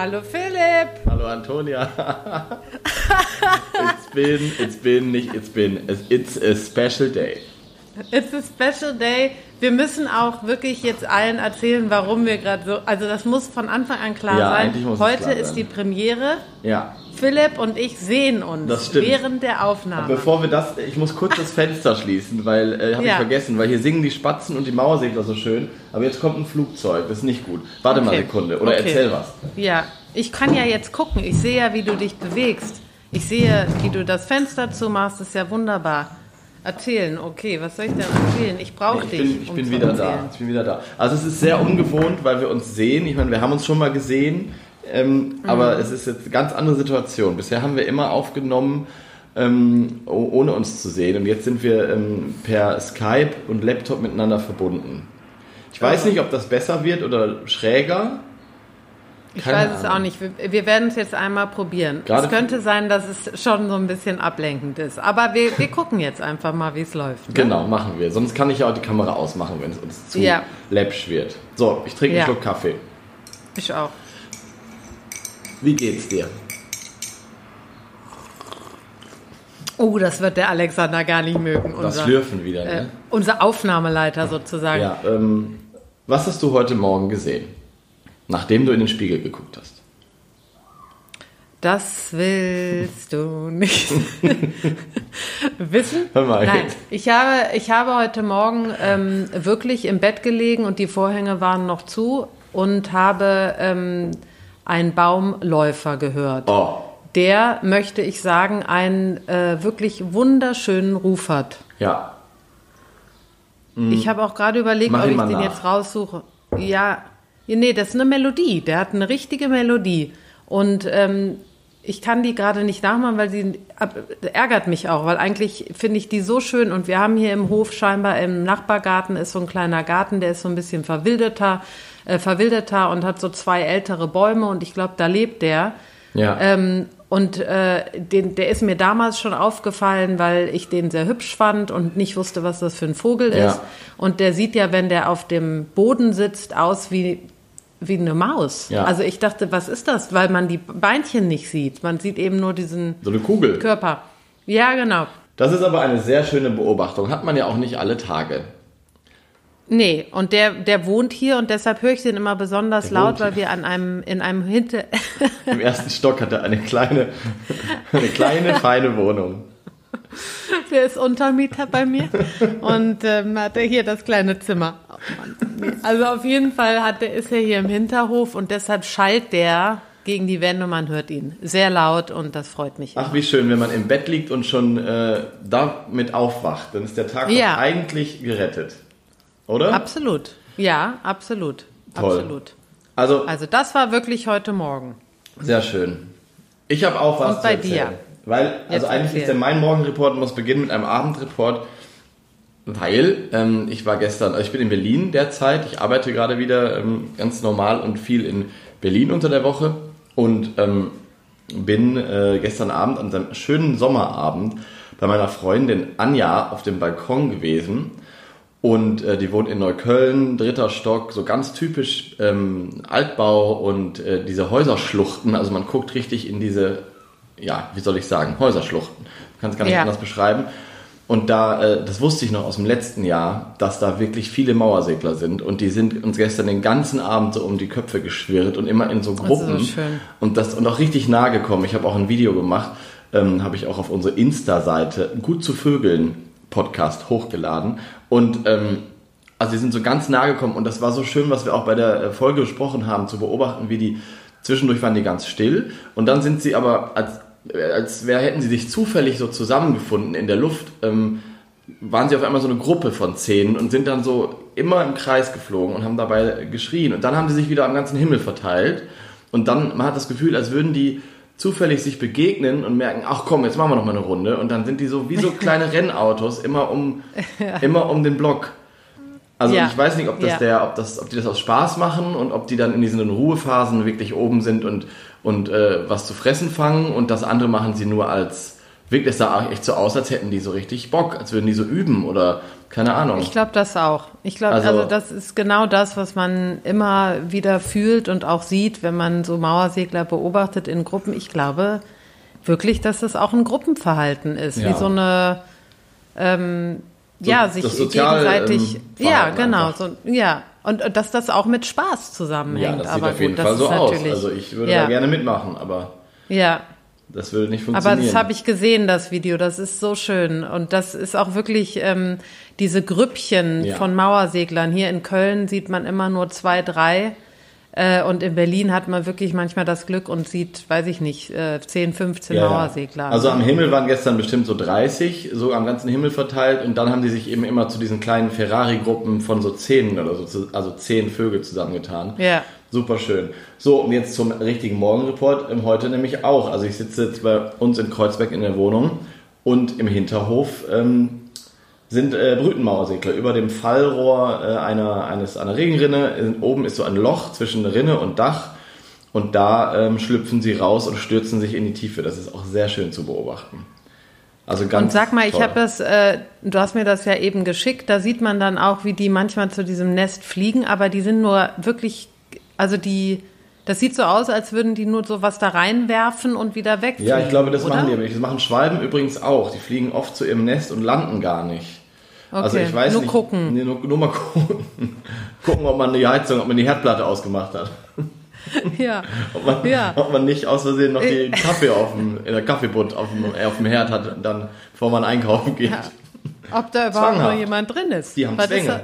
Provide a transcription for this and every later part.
Hallo Philipp. Hallo Antonia. it's been, it's been, nicht it's been, it's a special day. It's a special day. Wir müssen auch wirklich jetzt allen erzählen, warum wir gerade so. Also das muss von Anfang an klar Ja, sein. Heute klar ist sein. die Premiere. Ja. Philipp und ich sehen uns Das während der Aufnahme. Bevor wir das, ich muss kurz das Fenster schließen, weil, äh, habe Ja. ich vergessen, weil hier singen die Spatzen und die Mauersegler so schön, aber jetzt kommt ein Flugzeug, das ist nicht gut. Warte mal Okay. eine Sekunde, oder Okay. erzähl was. Ja, ich kann ja jetzt gucken. Ich sehe ja, wie du dich bewegst. Ich sehe, wie du das Fenster zumachst. Das ist ja wunderbar. Erzählen, okay, was soll ich denn erzählen? Ich brauche Ich dich. bin, ich um bin wieder da. erzählen. Ich bin wieder da. Also es ist sehr ungewohnt, weil wir uns sehen. Ich meine, wir haben uns schon mal gesehen, ähm, aber Mhm. es ist jetzt eine ganz andere Situation. Bisher haben wir immer aufgenommen, ähm, oh- ohne uns zu sehen. Und jetzt sind wir ähm, per Skype und Laptop miteinander verbunden. Ich weiß nicht, ob das besser wird oder schräger. Ich Keine weiß es Ahnung. auch nicht. Wir, wir werden es jetzt einmal probieren. Gerade- es könnte sein, dass es schon so ein bisschen ablenkend ist. Aber wir, wir gucken jetzt einfach mal, wie es läuft. Ne? Genau, machen wir. Sonst kann ich ja auch die Kamera ausmachen, wenn es uns zu Ja. läppsch wird. So, ich trinke Ja. einen Schluck Kaffee. Ich auch. Wie geht's dir? Oh, das wird der Alexander gar nicht mögen. Das Unser, Schlürfen wieder, äh, ne? unser Aufnahmeleiter sozusagen. Ja, ähm, was hast du heute Morgen gesehen, nachdem du in den Spiegel geguckt hast? Das willst du nicht wissen? Hör mal Nein, ich habe, ich habe heute Morgen ähm, wirklich im Bett gelegen und die Vorhänge waren noch zu und habe ähm, einen Baumläufer gehört. Oh, Der, möchte ich sagen, einen äh, wirklich wunderschönen Ruf hat. ja. Ich habe auch gerade überlegt. Mach ob ich den nach. jetzt raussuche. Ja, nee, das ist eine Melodie. Der hat eine richtige Melodie. Und ähm, ich kann die gerade nicht nachmachen, weil sie ärgert mich auch, weil eigentlich finde ich die so schön. Und wir haben hier im Hof scheinbar im Nachbargarten ist so ein kleiner Garten, der ist so ein bisschen verwilderter, äh, verwilderter und hat so zwei ältere Bäume. Und ich glaube, da lebt der. Ja. Ähm, und äh, den, der ist mir damals schon aufgefallen, weil ich den sehr hübsch fand und nicht wusste, was das für ein Vogel Ja. ist. Und der sieht ja, wenn der auf dem Boden sitzt, aus wie, wie eine Maus. Ja. Also ich dachte, was ist das? Weil man die Beinchen nicht sieht. Man sieht eben nur diesen so eine Kugel. Körper. Ja, genau. Das ist aber eine sehr schöne Beobachtung. Hat man ja auch nicht alle Tage. Nee, und der, der wohnt hier und deshalb höre ich den immer besonders Der laut, weil wir an einem, in einem Hinter... Im ersten Stock hat er eine kleine, eine kleine, feine Wohnung. Der ist Untermieter bei mir und ähm, hat er hier das kleine Zimmer. Also auf jeden Fall hat der, ist er hier im Hinterhof und deshalb schallt der gegen die Wände und man hört ihn sehr laut und das freut mich. Ach, wie schön, wenn man im Bett liegt und schon äh, damit aufwacht, dann ist der Tag Ja. eigentlich gerettet. Oder? Absolut. Ja, absolut. Toll. Absolut. Also, Also das war wirklich heute Morgen. Sehr schön. Ich habe auch was Und bei zu erzählen. dir? Weil, also Jetzt eigentlich erzähl. ist der mein Morgenreport muss beginnen mit einem Abendreport, weil ähm, ich war gestern, also ich bin in Berlin derzeit, ich arbeite gerade wieder ähm, ganz normal und viel in Berlin unter der Woche und ähm, bin äh, gestern Abend an einem schönen Sommerabend bei meiner Freundin Anja auf dem Balkon gewesen und äh, die wohnt in Neukölln, dritter Stock, so ganz typisch ähm, Altbau und äh, diese Häuserschluchten. Also man guckt richtig in diese, ja, wie soll ich sagen, Häuserschluchten. Man kann es gar nicht Ja. anders beschreiben. Und da, äh, das wusste ich noch aus dem letzten Jahr, dass da wirklich viele Mauersegler sind. Und die sind uns gestern den ganzen Abend so um die Köpfe geschwirrt und immer in so ist so Gruppen. schön. Und das und auch richtig nahe gekommen. Ich habe auch ein Video gemacht, ähm, habe ich auch auf unsere Insta-Seite Gut zu Vögeln Podcast hochgeladen. Und ähm, also die sind so ganz nahe gekommen und das war so schön, was wir auch bei der äh, Folge besprochen haben, zu beobachten, wie die zwischendurch waren die ganz still und dann sind sie aber als äh, als wär, hätten sie sich zufällig so zusammengefunden in der Luft. Ähm, waren sie auf einmal so eine Gruppe von zehn und sind dann so immer im Kreis geflogen und haben dabei geschrien. Und dann haben sie sich wieder am ganzen Himmel verteilt. Und dann, man hat das Gefühl, als würden die zufällig sich begegnen und merken, ach komm, jetzt machen wir noch mal eine Runde. Und dann sind die so wie so kleine Rennautos immer um, immer um den Block. Also Ja. ich weiß nicht, ob das Ja. der, ob das, ob die das aus Spaß machen und ob die dann in diesen Ruhephasen wirklich oben sind und, und äh, was zu fressen fangen und das andere machen sie nur als wirkt es da auch echt so aus, als hätten die so richtig Bock, als würden die so üben oder keine Ahnung. Ich glaube das auch. Ich glaube, also, Also- das ist genau das, was man immer wieder fühlt und auch sieht, wenn man so Mauersegler beobachtet in Gruppen. Ich glaube wirklich, dass das auch ein Gruppenverhalten ist, Ja. wie so eine ähm, ja das sich Sozial- gegenseitig ähm, ja genau einfach. so ja und dass das auch mit Spaß zusammenhängt. ja, das sieht aber auf jeden gut, Fall das so ist aus. natürlich- Also ich würde ja, da gerne mitmachen, aber ja. Das würde nicht Aber funktionieren. das habe ich gesehen, das Video. Das ist so schön. Und das ist auch wirklich ähm, diese Grüppchen Ja. von Mauerseglern. Hier in Köln sieht man immer nur zwei, drei. Äh, und in Berlin hat man wirklich manchmal das Glück und sieht, weiß ich nicht, äh, 10, 15 Ja, ja. Mauersegler. Also am Himmel waren gestern bestimmt so 30, so am ganzen Himmel verteilt und dann haben die sich eben immer zu diesen kleinen Ferrari-Gruppen von so 10 oder so, also 10 Vögel zusammengetan. Ja. Super schön. So, und jetzt zum richtigen Morgenreport. Ähm, Heute nämlich auch. Also ich sitze jetzt bei uns in Kreuzberg in der Wohnung und im Hinterhof ähm, sind äh, Brütenmauersegler. Über dem Fallrohr äh, einer, eines, einer Regenrinne, äh, oben ist so ein Loch zwischen Rinne und Dach und da ähm, schlüpfen sie raus und stürzen sich in die Tiefe. Das ist auch sehr schön zu beobachten. Also ganz Und sag mal, ich toll. habe das, äh, du hast mir das ja eben geschickt, da sieht man dann auch, wie die manchmal zu diesem Nest fliegen, aber die sind nur wirklich, also die, das sieht so aus, als würden die nur so was da reinwerfen und wieder wegfliegen. Ja, ich glaube, das oder? machen die. aber nicht. Das machen Schwalben übrigens auch. Die fliegen oft zu ihrem Nest und landen gar nicht. Also Okay, ich weiß nur nicht. gucken. Nee, nur, nur mal gucken. gucken, ob man die Heizung, ob man die Herdplatte ausgemacht hat. Ja. Ob man, Ja. ob man nicht aus Versehen noch den Kaffee auf dem, in der Kaffeebutt auf dem, auf dem Herd hat, dann, bevor man einkaufen geht. Ja. Ob da überhaupt noch jemand drin ist. Die haben Zwänge.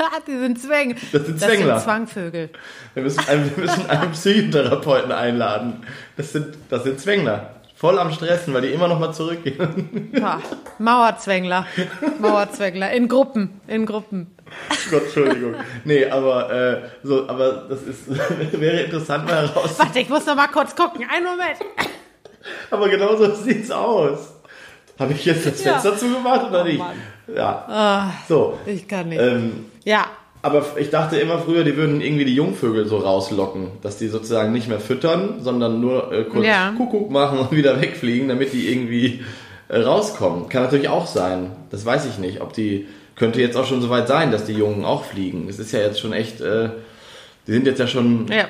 Das? die sind Zwänge. Das sind Zwängler. Das sind Zwangvögel. Wir müssen einen, wir müssen einen Psychotherapeuten einladen. Das sind, das sind Zwängler. Voll am Stressen, weil die immer noch mal zurückgehen. Ja. Mauerzwängler. Mauerzwängler. In Gruppen. In Gruppen. Gott, Entschuldigung. Nee, aber, äh, so, aber das ist, wäre interessant mal heraus. Warte, ich muss noch mal kurz gucken. Einen Moment. Aber genau so sieht's aus. Habe ich jetzt das Ja. Fenster zugemacht oder Oh nicht? Mann. Ja. So. Ich kann nicht. Ähm, ja. aber ich dachte immer früher, die würden irgendwie die Jungvögel so rauslocken, dass die sozusagen nicht mehr füttern, sondern nur äh, kurz Ja. Kuckuck machen und wieder wegfliegen, damit die irgendwie äh, rauskommen. Kann natürlich auch sein. Das weiß ich nicht. Ob die könnte jetzt auch schon so weit sein, dass die Jungen auch fliegen. Es ist ja jetzt schon echt. Äh, die sind jetzt ja schon Ja.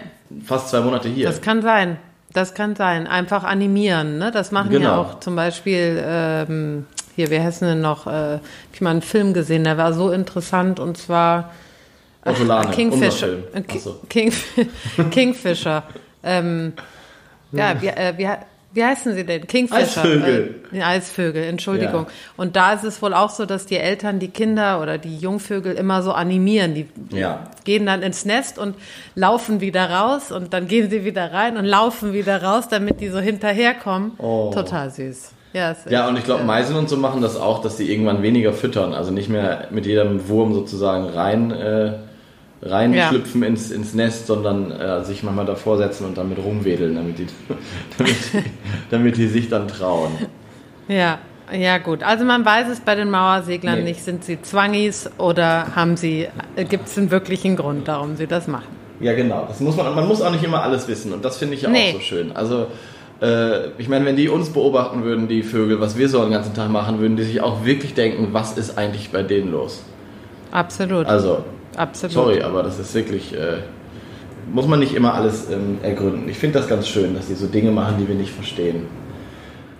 fast zwei Monate hier. Das kann sein. Das kann sein. Einfach animieren. Ne? Das machen Genau. ja auch zum Beispiel, ähm, hier, wie heißen denn noch, äh, ich mal einen Film gesehen, der war so interessant und zwar Kingfisher. Äh, Ki- Ach so. King, Kingfisher. ähm, ja, wie, äh, wie, wie heißen sie denn? Kingfisher. Eisvögel. Äh, Eisvögel, Entschuldigung. Ja. Und da ist es wohl auch so, dass die Eltern die Kinder oder die Jungvögel immer so animieren. Die Ja. gehen dann ins Nest und laufen wieder raus und dann gehen sie wieder rein und laufen wieder raus, damit die so hinterherkommen. Oh. Total süß. Ja, Ja, und ich glaube, äh, Meisen und so machen das auch, dass sie irgendwann weniger füttern. Also nicht mehr mit jedem Wurm sozusagen rein, äh, reinschlüpfen ins, ins Nest, sondern äh, sich manchmal davor setzen und damit rumwedeln, damit die, damit, die, damit die sich dann trauen. Ja, ja gut. Also man weiß es bei den Mauerseglern Nee. nicht. Sind sie Zwangis oder haben sie, gibt es einen wirklichen Grund, warum sie das machen? Ja, genau. Das muss man, man muss auch nicht immer alles wissen und das finde ich ja Nee. auch so schön. Also, äh, ich meine, wenn die uns beobachten würden, die Vögel, was wir so den ganzen Tag machen, würden die sich auch wirklich denken, was ist eigentlich bei denen los? Absolut. Also, Absolut. Sorry, aber das ist wirklich, äh, muss man nicht immer alles ähm, ergründen. Ich finde das ganz schön, dass die so Dinge machen, die wir nicht verstehen.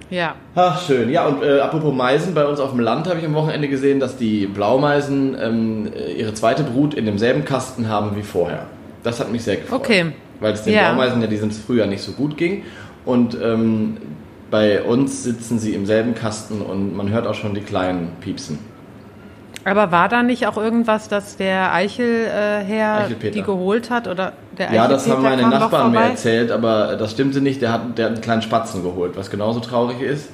Ja. Ach, schön. Ja, und äh, apropos Meisen, bei uns auf dem Land habe ich am Wochenende gesehen, dass die Blaumeisen ähm, äh, ihre zweite Brut in demselben Kasten haben wie vorher. Das hat mich sehr gefreut. Okay. Weil es den Ja. Blaumeisen ja diesem Frühjahr nicht so gut ging. Und ähm, bei uns sitzen sie im selben Kasten und man hört auch schon die Kleinen piepsen. Aber war da nicht auch irgendwas, dass der Eichelherr äh, die geholt hat? Oder der Ja, das haben meine Nachbarn mir erzählt, aber das stimmte nicht. Der hat, der hat einen kleinen Spatzen geholt, was genauso traurig ist.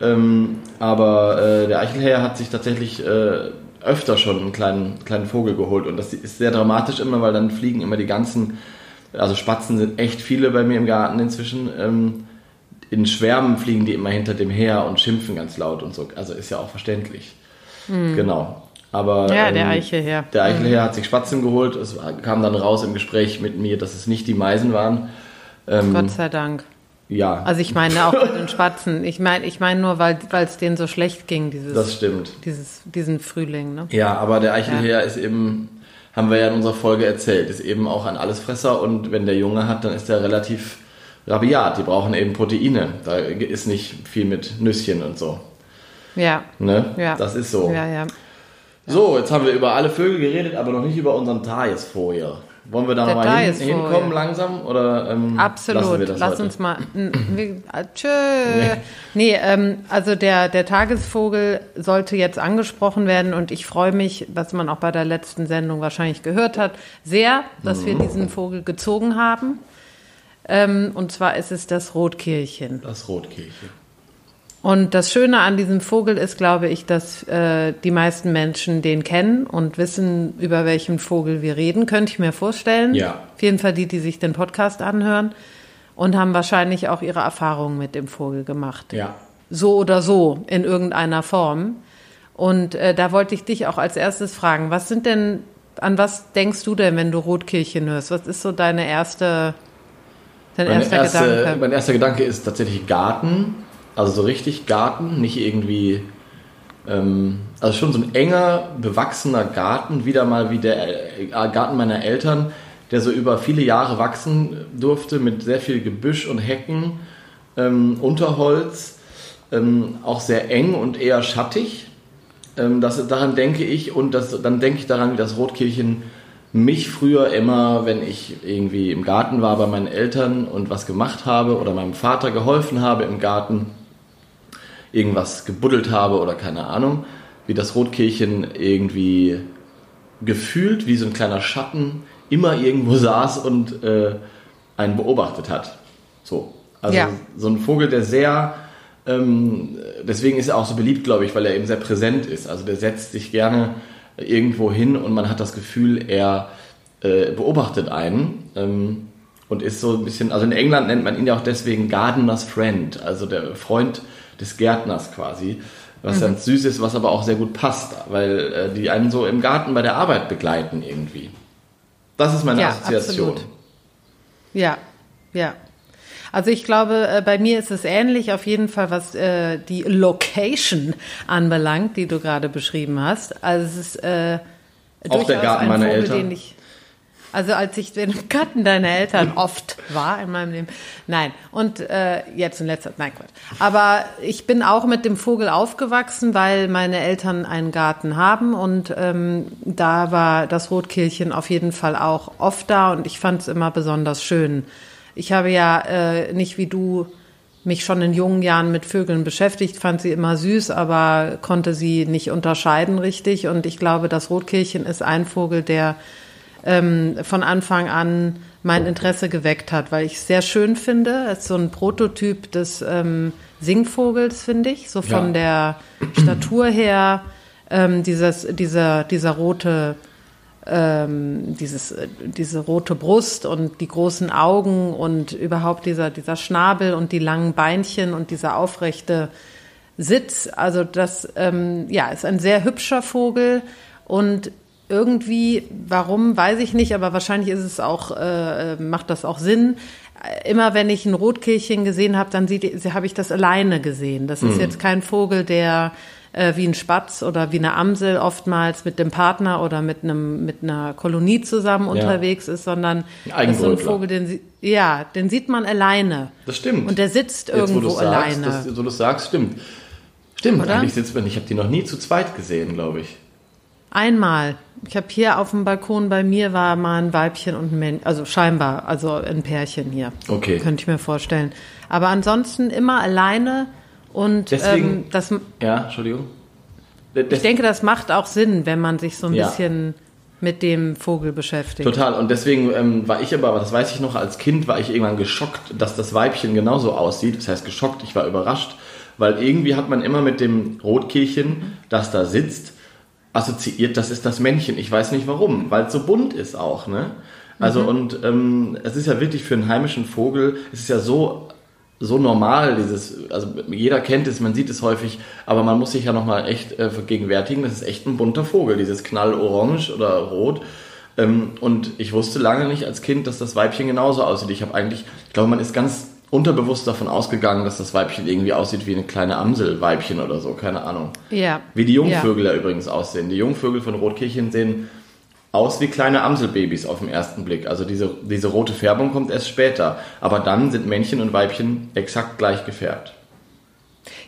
Ähm, aber äh, der Eichelherr hat sich tatsächlich äh, öfter schon einen kleinen, kleinen Vogel geholt. Und das ist sehr dramatisch immer, weil dann fliegen immer die ganzen, also Spatzen sind echt viele bei mir im Garten inzwischen. Ähm, in Schwärmen fliegen die immer hinter dem her und schimpfen ganz laut und so. Also ist ja auch verständlich. Genau. Aber Hm. Ja, der ähm, Eichelherr. Der Eichelherr hat sich Spatzen geholt. Es kam dann raus im Gespräch mit mir, dass es nicht die Meisen waren. Ähm, Gott sei Dank. Ja. Also ich meine auch mit den Spatzen. Ich meine, ich meine nur, weil es denen so schlecht ging, dieses, das stimmt. Dieses, diesen Frühling. Ne? Ja, aber der Eichelherr ja. ist eben, haben wir ja in unserer Folge erzählt, ist eben auch ein Allesfresser und wenn der Junge hat, dann ist er relativ rabiat. Die brauchen eben Proteine. Da ist nicht viel mit Nüsschen und so. Ja. Ne? Ja. Das ist so. Ja, ja. So, jetzt haben wir über alle Vögel geredet, aber noch nicht über unseren Tagesvogel. Wollen wir da nochmal hin, hinkommen langsam? Oder, ähm, Absolut. wir das Lass heute? uns mal. n- ah, Tschö. Nee, ähm, also der, der Tagesvogel sollte jetzt angesprochen werden und ich freue mich, was man auch bei der letzten Sendung wahrscheinlich gehört hat, sehr, dass Mhm. wir diesen Vogel gezogen haben. Ähm, und zwar ist es das Rotkehlchen. Das Rotkehlchen. Und das Schöne an diesem Vogel ist, glaube ich, dass äh, die meisten Menschen den kennen und wissen, über welchen Vogel wir reden, könnte ich mir vorstellen. Ja. Auf jeden Fall die, die sich den Podcast anhören und haben wahrscheinlich auch ihre Erfahrungen mit dem Vogel gemacht. Ja. So oder so, in irgendeiner Form. Und äh, da wollte ich dich auch als erstes fragen, was sind denn, an was denkst du denn, wenn du Rotkehlchen hörst? Was ist so deine erste, dein Mein, erster erste, Gedanke? mein erster Gedanke ist tatsächlich Garten. Also so richtig Garten, nicht irgendwie. Ähm, also schon so ein enger, bewachsener Garten, wieder mal wie der äh, Garten meiner Eltern, der so über viele Jahre wachsen durfte mit sehr viel Gebüsch und Hecken, ähm, Unterholz, ähm, auch sehr eng und eher schattig. Ähm, das, daran denke ich und das, dann denke ich daran, wie das Rotkehlchen mich früher immer, wenn ich irgendwie im Garten war bei meinen Eltern und was gemacht habe oder meinem Vater geholfen habe im Garten, irgendwas gebuddelt habe oder keine Ahnung, wie das Rotkehlchen irgendwie gefühlt wie so ein kleiner Schatten immer irgendwo saß und äh, einen beobachtet hat. So. Also Ja. so ein Vogel, der sehr, ähm, deswegen ist er auch so beliebt, glaube ich, weil er eben sehr präsent ist. Also der setzt sich gerne irgendwo hin und man hat das Gefühl, er äh, beobachtet einen ähm, und ist so ein bisschen, also in England nennt man ihn ja auch deswegen Gardener's Friend, also der Freund des Gärtners quasi, was ganz süß ist, was aber auch sehr gut passt, weil äh, die einen so im Garten bei der Arbeit begleiten irgendwie. Das ist meine Ja, Assoziation. absolut. Ja, ja. Also ich glaube, äh, bei mir ist es ähnlich, auf jeden Fall, was äh, die Location anbelangt, die du gerade beschrieben hast. Also es ist äh, Auch der Garten ein meiner Eltern? Also als ich den Garten deiner Eltern oft war in meinem Leben. Nein, und äh, jetzt in letzter Zeit, nein Quatsch. Aber ich bin auch mit dem Vogel aufgewachsen, weil meine Eltern einen Garten haben und ähm, da war das Rotkehlchen auf jeden Fall auch oft da und ich fand es immer besonders schön. Ich habe ja äh, nicht wie du mich schon in jungen Jahren mit Vögeln beschäftigt, fand sie immer süß, aber konnte sie nicht unterscheiden richtig. Und ich glaube, das Rotkehlchen ist ein Vogel, der ähm, von Anfang an mein Interesse geweckt hat, weil ich es sehr schön finde. Es ist so ein Prototyp des ähm, Singvogels, finde ich, so von Ja. der Statur her. Ähm, dieses, dieser, dieser rote ähm, dieses, äh, diese rote Brust und die großen Augen und überhaupt dieser, dieser Schnabel und die langen Beinchen und dieser aufrechte Sitz. Also das ähm, ja, ist ein sehr hübscher Vogel und irgendwie, warum, weiß ich nicht, aber wahrscheinlich ist es auch, äh, macht das auch Sinn. Immer wenn ich ein Rotkehlchen gesehen habe, dann habe ich das alleine gesehen. Das ist jetzt kein Vogel, der äh, wie ein Spatz oder wie eine Amsel oftmals mit dem Partner oder mit einem mit einer Kolonie zusammen unterwegs ist, sondern Ein ist so ein. Vogel, den sie- ja, den sieht man alleine. Das stimmt. Und der sitzt Jetzt, wo irgendwo sagst, alleine. Das, so du sagst, stimmt. Stimmt, Oder? eigentlich sitzt man, ich habe die noch nie zu zweit gesehen, glaube ich. Einmal. Ich habe hier auf dem Balkon bei mir war mal ein Weibchen und ein Männchen, also scheinbar, also ein Pärchen hier. Okay. Könnte ich mir vorstellen. Aber ansonsten immer alleine und Deswegen- ähm, das, Ja, Entschuldigung. D- ich des- denke, das macht auch Sinn, wenn man sich so ein Ja. bisschen mit dem Vogel beschäftigt. Total. Und deswegen ähm, war ich aber, das weiß ich noch, als Kind war ich irgendwann geschockt, dass das Weibchen genauso aussieht. Das heißt geschockt, ich war überrascht, weil irgendwie hat man immer mit dem Rotkehlchen, das da sitzt, assoziiert, das ist das Männchen. Ich weiß nicht warum, weil es so bunt ist auch. Ne? Also und ähm, es ist ja wirklich für einen heimischen Vogel, es ist ja so so normal, dieses, also jeder kennt es, man sieht es häufig, aber man muss sich ja nochmal echt äh, vergegenwärtigen, das ist echt ein bunter Vogel, dieses Knallorange oder Rot. Ähm, und ich wusste lange nicht als Kind, dass das Weibchen genauso aussieht. Ich habe eigentlich, ich glaube, man ist ganz unterbewusst davon ausgegangen, dass das Weibchen irgendwie aussieht wie eine kleine Amselweibchen oder so, keine Ahnung. Ja. Wie die Jungvögel ja, ja übrigens aussehen. Die Jungvögel von Rotkirchen sehen aus wie kleine Amselbabys auf den ersten Blick. Also diese, diese rote Färbung kommt erst später. Aber dann sind Männchen und Weibchen exakt gleich gefärbt.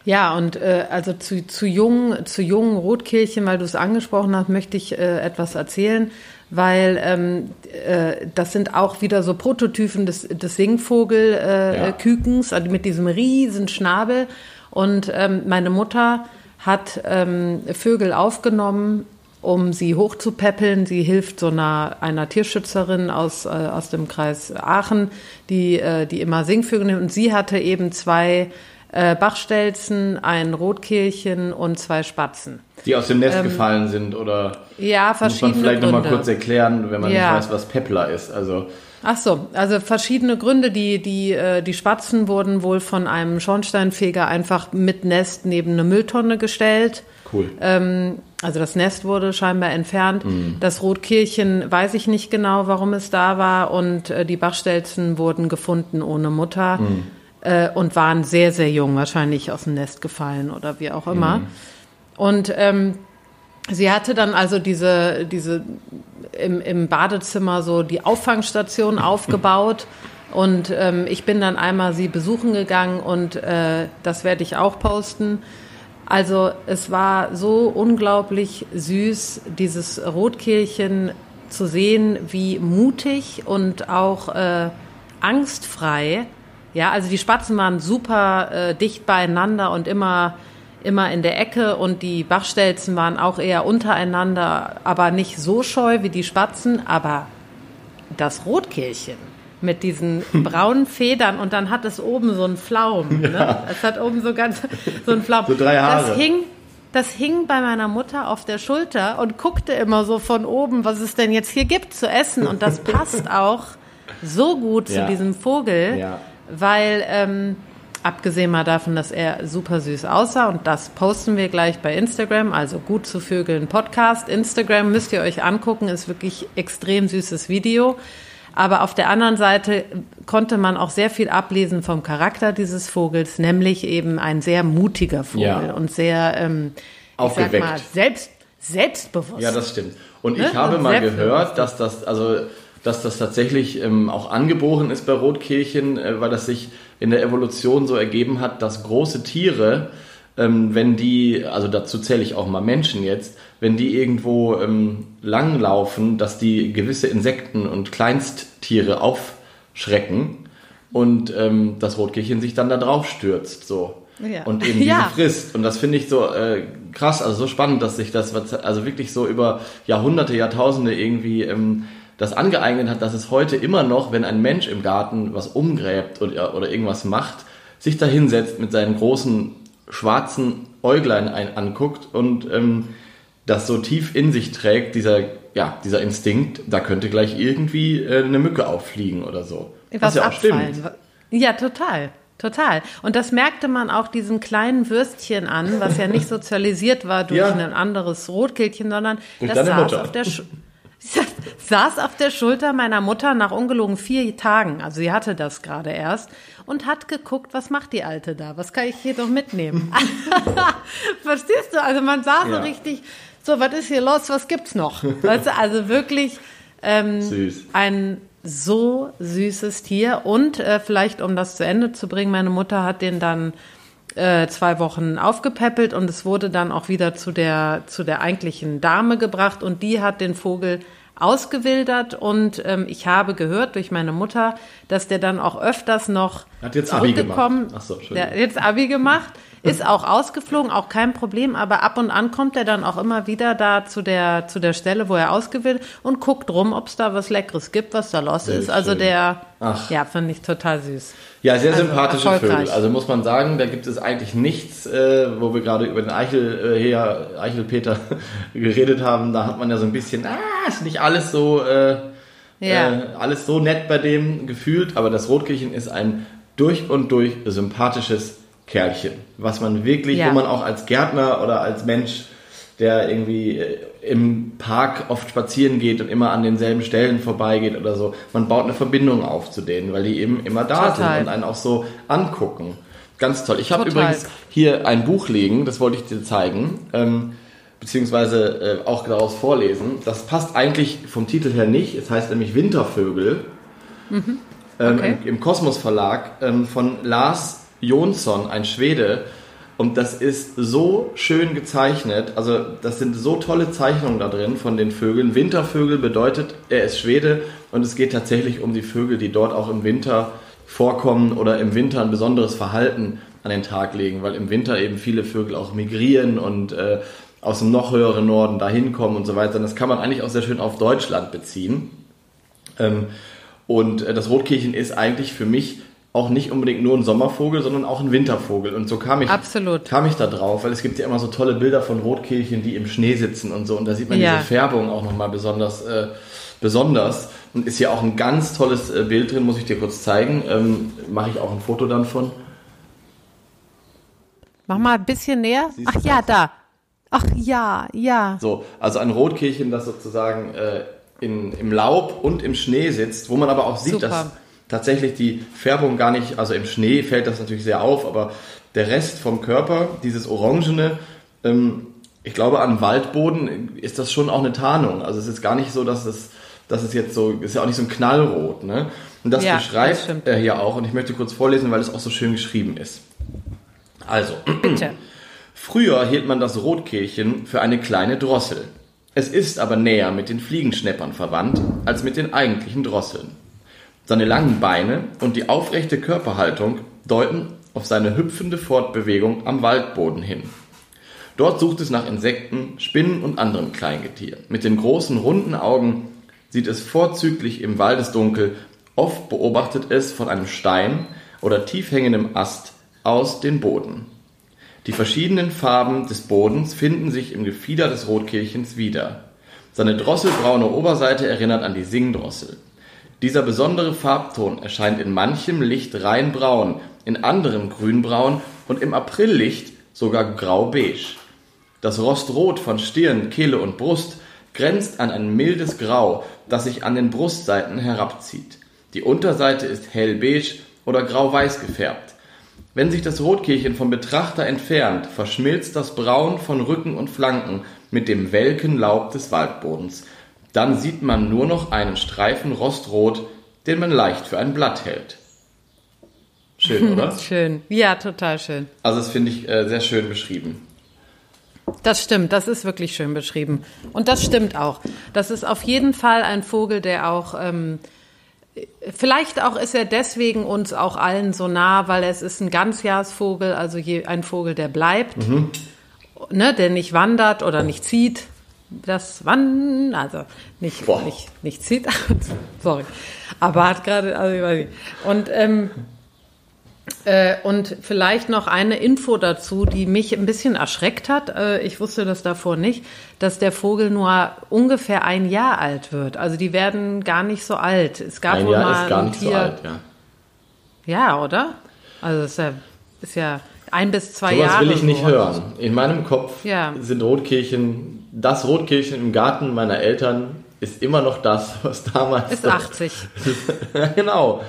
Ja, und äh, also zu, zu, jungen, zu jungen Rotkehlchen, weil du es angesprochen hast, möchte ich äh, etwas erzählen, weil ähm, äh, das sind auch wieder so Prototypen des, des Singvogelkükens, äh, ja. also mit diesem riesen Schnabel. Und ähm, meine Mutter hat ähm, Vögel aufgenommen, um sie hochzupäppeln. Sie hilft so einer, einer Tierschützerin aus, äh, aus dem Kreis Aachen, die, äh, die immer Singvögel nimmt. Und sie hatte eben zwei äh, Bachstelzen, ein Rotkehlchen und zwei Spatzen. Die aus dem Nest ähm, gefallen sind oder ja, verschiedene muss man vielleicht Gründe. noch mal kurz erklären, wenn man ja. nicht weiß, was Peppler ist. Also Ach so, also verschiedene Gründe. Die, die, äh, die Spatzen wurden wohl von einem Schornsteinfeger einfach mit Nest neben eine Mülltonne gestellt. Cool. Ähm, also das Nest wurde scheinbar entfernt. Mhm. Das Rotkehlchen weiß ich nicht genau, warum es da war. Und äh, die Bachstelzen wurden gefunden ohne Mutter mhm. Äh, und waren sehr, sehr jung, wahrscheinlich aus dem Nest gefallen oder wie auch immer. Mhm. Und ähm, sie hatte dann also diese, diese im, im Badezimmer so die Auffangstation aufgebaut. Und ähm, ich bin dann einmal sie besuchen gegangen und äh, das werde ich auch posten. Also es war so unglaublich süß, dieses Rotkehlchen zu sehen, wie mutig und auch äh, angstfrei. Ja, also die Spatzen waren super äh, dicht beieinander und immer immer in der Ecke und die Bachstelzen waren auch eher untereinander, aber nicht so scheu wie die Spatzen, aber das Rotkehlchen mit diesen braunen Federn und dann hat es oben so einen Flaum. Ne? Ja. Es hat oben so ganz so einen Flaum. So drei Haare. Das hing, das hing bei meiner Mutter auf der Schulter und guckte immer so von oben, was es denn jetzt hier gibt zu essen. Und das passt auch so gut ja. zu diesem Vogel, ja. Weil ähm, Abgesehen mal davon, dass er super süß aussah und das posten wir gleich bei Instagram, also gut zu Vögeln Podcast. Instagram müsst ihr euch angucken, ist wirklich extrem süßes Video. Aber auf der anderen Seite konnte man auch sehr viel ablesen vom Charakter dieses Vogels, nämlich eben ein sehr mutiger Vogel ja. und sehr, ähm, Aufgeweckt. Ich sag mal, selbst, selbstbewusst. Ja, das stimmt. Und ne? ich habe und mal gehört, dass das, also, dass das tatsächlich ähm, auch angeboren ist bei Rotkehlchen, äh, weil das sich in der Evolution so ergeben hat, dass große Tiere, ähm, wenn die, also dazu zähle ich auch mal Menschen jetzt, wenn die irgendwo ähm, langlaufen, dass die gewisse Insekten und Kleinsttiere aufschrecken und ähm, das Rotkehlchen sich dann da drauf stürzt, so. Ja. Und eben diese ja. frisst. Und das finde ich so äh, krass, also so spannend, dass sich das also wirklich so über Jahrhunderte, Jahrtausende irgendwie ähm, das angeeignet hat, dass es heute immer noch, wenn ein Mensch im Garten was umgräbt oder, oder irgendwas macht, sich da hinsetzt mit seinen großen schwarzen Äuglein ein, anguckt und ähm, das so tief in sich trägt, dieser, ja, dieser Instinkt, da könnte gleich irgendwie äh, eine Mücke auffliegen oder so. Was, was ja auch abfallen. stimmt. Ja, total. Total. Und das merkte man auch diesem kleinen Würstchen an, was ja nicht sozialisiert war durch ja. ein anderes Rotkehlchen, sondern durch das saß Mutter. auf der Sch saß auf der Schulter meiner Mutter nach ungelogen vier Tagen, also sie hatte das gerade erst, und hat geguckt, was macht die Alte da? Was kann ich hier doch mitnehmen? Verstehst du? Also man sah so ja. richtig, so, was ist hier los? Was gibt's noch? Weißt du, also wirklich ähm, Süß. ein so süßes Tier. Und äh, vielleicht, um das zu Ende zu bringen, meine Mutter hat den dann äh, zwei Wochen aufgepäppelt und es wurde dann auch wieder zu der, zu der eigentlichen Dame gebracht und die hat den Vogel ausgewildert und ähm, ich habe gehört durch meine Mutter, dass der dann auch öfters noch hat jetzt Abi gemacht. Ach so, der hat jetzt Abi gemacht, ist auch ausgeflogen, auch kein Problem, aber ab und an kommt er dann auch immer wieder da zu der zu der Stelle, wo er ausgewählt und guckt rum, ob es da was Leckeres gibt, was da los ist. Also der, Ach. ja, finde ich total süß. Ja, sehr also sympathische Vögel. Also muss man sagen, da gibt es eigentlich nichts, äh, wo wir gerade über den Eichel, äh, her, Eichelpeter geredet haben. Da hat man ja so ein bisschen, ah, ist nicht alles so, äh, ja. äh, alles so nett bei dem gefühlt. Aber das Rotkehlchen ist ein durch und durch sympathisches Kerlchen, was man wirklich, ja. wo man auch als Gärtner oder als Mensch der irgendwie äh, im Park oft spazieren geht und immer an denselben Stellen vorbeigeht oder so. Man baut eine Verbindung auf zu denen, weil die eben immer da Total. sind und einen auch so angucken. Ganz toll. Ich habe übrigens hier ein Buch liegen, das wollte ich dir zeigen, ähm, beziehungsweise äh, auch daraus vorlesen. Das passt eigentlich vom Titel her nicht. Es heißt nämlich Wintervögel. Ähm, Okay. im, Im Kosmos Verlag ähm, von Lars Jonsson, ein Schwede. Und das ist so schön gezeichnet. Also, das sind so tolle Zeichnungen da drin von den Vögeln. Wintervögel bedeutet, er ist Schwede und es geht tatsächlich um die Vögel, die dort auch im Winter vorkommen oder im Winter ein besonderes Verhalten an den Tag legen, weil im Winter eben viele Vögel auch migrieren und äh, aus dem noch höheren Norden dahin kommen und so weiter. Und das kann man eigentlich auch sehr schön auf Deutschland beziehen. Ähm, und äh, das Rotkehlchen ist eigentlich für mich auch nicht unbedingt nur ein Sommervogel, sondern auch ein Wintervogel. Und so kam ich, Absolut. kam ich da drauf, weil es gibt ja immer so tolle Bilder von Rotkehlchen, die im Schnee sitzen und so. Und da sieht man Ja. diese Färbung auch nochmal besonders, äh, besonders. Und ist hier auch ein ganz tolles äh, Bild drin, muss ich dir kurz zeigen. Ähm, Mache ich auch ein Foto dann von. Mach mal ein bisschen näher. Siehst Ach ja, das? da. Ach ja, ja. So, also ein Rotkehlchen, das sozusagen äh, in, im Laub und im Schnee sitzt, wo man aber auch sieht, Super. dass tatsächlich die Färbung gar nicht, also im Schnee fällt das natürlich sehr auf, aber der Rest vom Körper, dieses Orangene, ähm, ich glaube, am Waldboden ist das schon auch eine Tarnung. Also es ist gar nicht so, dass es, dass es jetzt so, ist ja auch nicht so ein Knallrot, ne? Und das Ja, das beschreibt stimmt. er hier auch und ich möchte kurz vorlesen, weil es auch so schön geschrieben ist. Also, Bitte. Früher hielt man das Rotkehlchen für eine kleine Drossel. Es ist aber näher mit den Fliegenschneppern verwandt als mit den eigentlichen Drosseln. Seine langen Beine und die aufrechte Körperhaltung deuten auf seine hüpfende Fortbewegung am Waldboden hin. Dort sucht es nach Insekten, Spinnen und anderem Kleingetier. Mit den großen runden Augen sieht es vorzüglich im Waldesdunkel, oft beobachtet es von einem Stein oder tief hängendem Ast aus den Boden. Die verschiedenen Farben des Bodens finden sich im Gefieder des Rotkehlchens wieder. Seine drosselbraune Oberseite erinnert an die Singdrossel. Dieser besondere Farbton erscheint in manchem Licht rein braun, in anderem grünbraun und im Aprillicht sogar grau-beige. Das Rostrot von Stirn, Kehle und Brust grenzt an ein mildes Grau, das sich an den Brustseiten herabzieht. Die Unterseite ist hellbeige oder grau-weiß gefärbt. Wenn sich das Rotkehlchen vom Betrachter entfernt, verschmilzt das Braun von Rücken und Flanken mit dem welken Laub des Waldbodens. Dann sieht man nur noch einen Streifen Rostrot, den man leicht für ein Blatt hält. Schön, oder? Schön. Ja, total schön. Also das finde ich äh, sehr schön beschrieben. Das stimmt, das ist wirklich schön beschrieben. Und das stimmt auch. Das ist auf jeden Fall ein Vogel, der auch, ähm, vielleicht auch ist er deswegen uns auch allen so nah, weil es ist ein Ganzjahrsvogel, also je, ein Vogel, der bleibt, ne, der nicht wandert oder nicht zieht. Das Wandern, also nicht, Boah. nicht, nicht zieht, sorry, aber hat gerade, also ich weiß nicht. Und, ähm, äh, und vielleicht noch eine Info dazu, die mich ein bisschen erschreckt hat. Äh, ich wusste das davor nicht, dass der Vogel nur ungefähr ein Jahr alt wird. Also die werden gar nicht so alt. Es gab Ein Jahr mal ist gar nicht Tier. so alt, ja. Ja, oder? Also es ist ja, ist ja ein bis zwei Sowas Jahre. will ich nicht so. hören. In meinem Kopf Ja. sind Rotkehlchen, das Rotkehlchen im Garten meiner Eltern ist immer noch das, was damals. Ist 80. genau.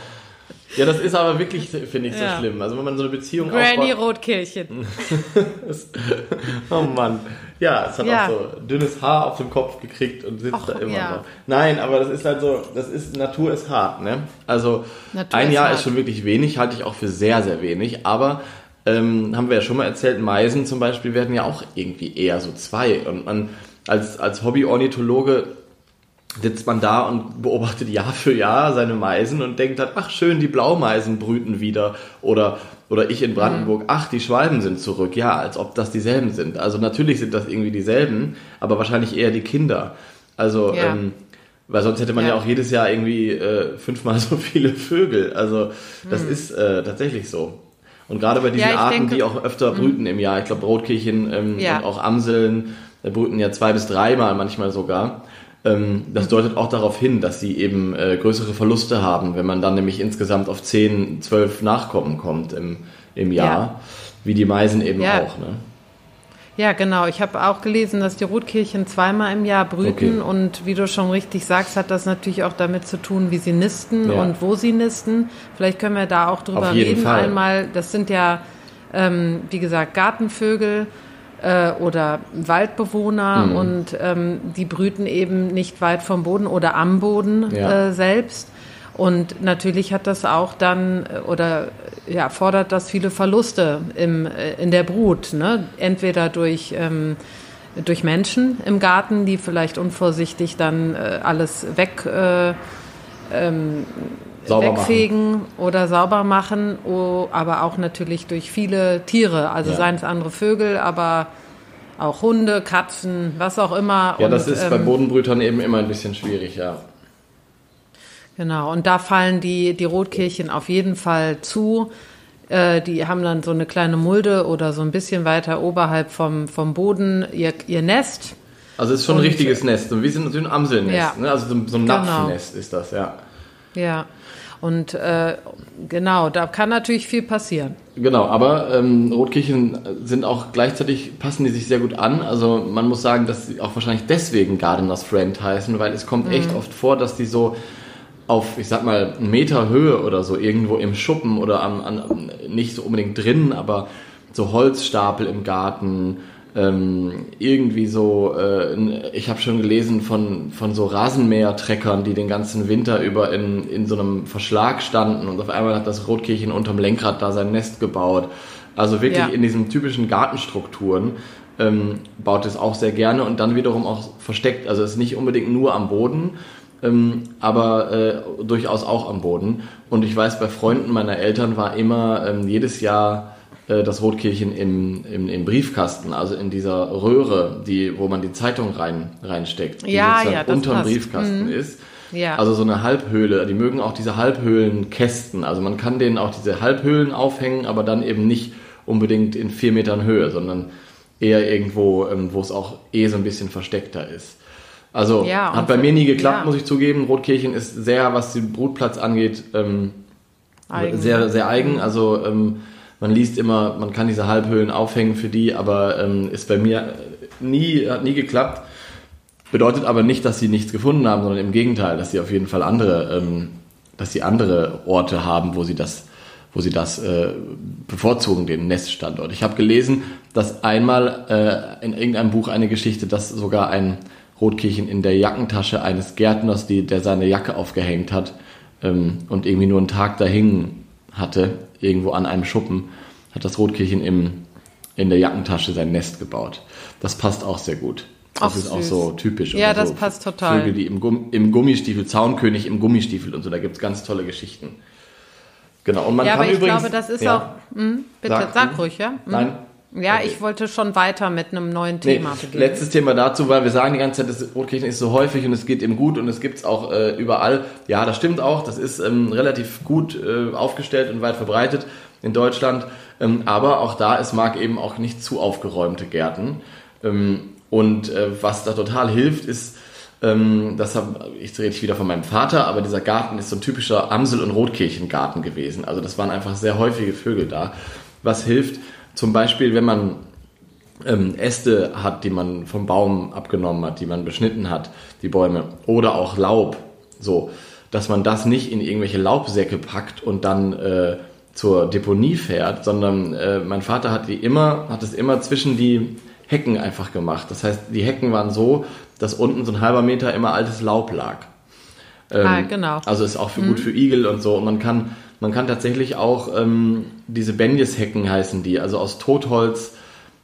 Ja, das ist aber wirklich, finde ich, so Ja. schlimm. Also wenn man so eine Beziehung Granny aufbaut. Rotkehlchen. Oh Mann. Ja, es hat Ja. auch so dünnes Haar auf dem Kopf gekriegt und sitzt Ach, da immer ja. noch. Nein, aber das ist halt so, das ist, Natur ist hart, ne? Also Natur ein ist Jahr hart. ist schon wirklich wenig, halte ich auch für sehr, sehr wenig, aber ähm, haben wir ja schon mal erzählt, Meisen zum Beispiel werden ja auch irgendwie eher so zwei. Und man als, als Hobby-Ornithologe sitzt man da und beobachtet Jahr für Jahr seine Meisen und denkt dann, ach schön, die Blaumeisen brüten wieder. Oder, oder ich in Brandenburg, ach, die Schwalben sind zurück. Ja, als ob das dieselben sind. Also natürlich sind das irgendwie dieselben, aber wahrscheinlich eher die Kinder. Also, Ja. ähm, weil sonst hätte man ja, Ja. auch jedes Jahr irgendwie äh, fünfmal so viele Vögel. Also das ist äh, tatsächlich so. Und gerade bei diesen. Ja, Arten, denke- die auch öfter brüten im Jahr, ich glaube Rotkehlchen ähm, Ja. und auch Amseln äh, brüten ja zwei bis dreimal manchmal sogar. Ähm, das deutet auch darauf hin, dass sie eben äh, größere Verluste haben, wenn man dann nämlich insgesamt auf 10, 12 Nachkommen kommt im, im Jahr, Ja. wie die Meisen eben auch. Ne? Ja, genau. Ich habe auch gelesen, dass die Rotkehlchen zweimal im Jahr brüten Okay. und wie du schon richtig sagst, hat das natürlich auch damit zu tun, wie sie nisten Ja. und wo sie nisten. Vielleicht können wir da auch drüber reden Fall. einmal. Das sind ja, ähm, wie gesagt, Gartenvögel äh, oder Waldbewohner Mhm. und ähm, die brüten eben nicht weit vom Boden oder am Boden Ja. äh, selbst. Und natürlich hat das auch dann äh, oder ja, fordert das viele Verluste im, äh, in der Brut. Ne? Entweder durch, ähm, durch Menschen im Garten, die vielleicht unvorsichtig dann äh, alles weg, äh, ähm, wegfegen oder sauber machen, oh, aber auch natürlich durch viele Tiere. Also Ja. seien es andere Vögel, aber auch Hunde, Katzen, was auch immer. Ja, Und, das ist bei ähm, Bodenbrütern eben immer ein bisschen schwierig, ja. Genau, und da fallen die, die Rotkehlchen auf jeden Fall zu. Äh, die haben dann so eine kleine Mulde oder so ein bisschen weiter oberhalb vom, vom Boden ihr, ihr Nest. Also es ist schon ein Und- richtiges Nest, so wie so ein, ein Amselnest, Ja. ne? also so, so ein Genau. Napfennest ist das, ja. Ja, und äh, genau, da kann natürlich viel passieren. Genau, aber ähm, Rotkehlchen sind auch gleichzeitig, passen die sich sehr gut an. Also man muss sagen, dass sie auch wahrscheinlich deswegen Gardener's Friend heißen, weil es kommt echt oft vor, dass die so auf, ich sag mal, einen Meter Höhe oder so irgendwo im Schuppen oder an, an nicht so unbedingt drinnen, aber so Holzstapel im Garten, ähm, irgendwie so, äh, ich habe schon gelesen von, von so Rasenmähertreckern, die den ganzen Winter über in, in so einem Verschlag standen und auf einmal hat das Rotkehlchen unterm Lenkrad da sein Nest gebaut. Also wirklich Ja. in diesen typischen Gartenstrukturen ähm, baut es auch sehr gerne und dann wiederum auch versteckt. Also es ist nicht unbedingt nur am Boden, ähm, aber äh, durchaus auch am Boden. Und ich weiß, bei Freunden meiner Eltern war immer ähm, jedes Jahr äh, das Rotkehlchen im, im, im Briefkasten, also in dieser Röhre, die, wo man die Zeitung rein, reinsteckt, die Ja, sozusagen ja, unterm passt. Mhm. Briefkasten ist. Ja. Also so eine Halbhöhle. Die mögen auch diese Halbhöhlenkästen. Also man kann denen auch diese Halbhöhlen aufhängen, aber dann eben nicht unbedingt in vier Metern Höhe, sondern eher irgendwo, ähm, wo es auch eh so ein bisschen versteckter ist. Also Ja, hat bei mir nie geklappt, ja. muss ich zugeben. Rotkehlchen ist sehr, was den Brutplatz angeht, ähm, sehr, sehr eigen. Also ähm, man liest immer, man kann diese Halbhöhlen aufhängen für die, aber ähm, ist bei mir nie, hat nie geklappt. Bedeutet aber nicht, dass sie nichts gefunden haben, sondern im Gegenteil, dass sie auf jeden Fall andere, ähm, dass sie andere Orte haben, wo sie das, wo sie das äh, bevorzugen, den Neststandort. Ich habe gelesen, dass einmal äh, in irgendeinem Buch eine Geschichte, dass sogar ein Rotkehlchen in der Jackentasche eines Gärtners, die, der seine Jacke aufgehängt hat ähm, und irgendwie nur einen Tag da hingen hatte, irgendwo an einem Schuppen, hat das Rotkehlchen im, in der Jackentasche sein Nest gebaut. Das passt auch sehr gut. Das Ach, ist auch süß. so typisch. Ja, das so passt total. Vögel, die im, Gumm, im Gummistiefel, Zaunkönig im Gummistiefel und so, da gibt's ganz tolle Geschichten. Genau, und man ja, kann aber ich übrigens... glaube, das ist ja. auch. Hm, bitte, Sag sag, du. ruhig, ja? Hm. Nein. Ja, Okay. ich wollte schon weiter mit einem neuen Nee, Thema beginnen. letztes Thema dazu, weil wir sagen die ganze Zeit, das Rotkehlchen ist so häufig und es geht ihm gut und es gibt's auch äh, überall. Ja, das stimmt auch. Das ist ähm, relativ gut äh, aufgestellt und weit verbreitet in Deutschland. Ähm, aber auch da, es mag eben auch nicht zu aufgeräumte Gärten. Ähm, und äh, was da total hilft, ist, ähm, das hab, ich rede ich wieder von meinem Vater, aber dieser Garten ist so ein typischer Amsel- und Rotkehlchengarten gewesen. Also das waren einfach sehr häufige Vögel da. Was hilft, zum Beispiel, wenn man ähm, Äste hat, die man vom Baum abgenommen hat, die man beschnitten hat, die Bäume, oder auch Laub, so, dass man das nicht in irgendwelche Laubsäcke packt und dann äh, zur Deponie fährt, sondern äh, mein Vater hat die immer, hat es immer zwischen die Hecken einfach gemacht. Das heißt, die Hecken waren so, dass unten so ein halber Meter immer altes Laub lag. Ähm, Ah, genau. Also ist auch für, gut für Igel und so. Und man kann, man kann tatsächlich auch ähm, diese Benjes-Hecken heißen die, also aus Totholz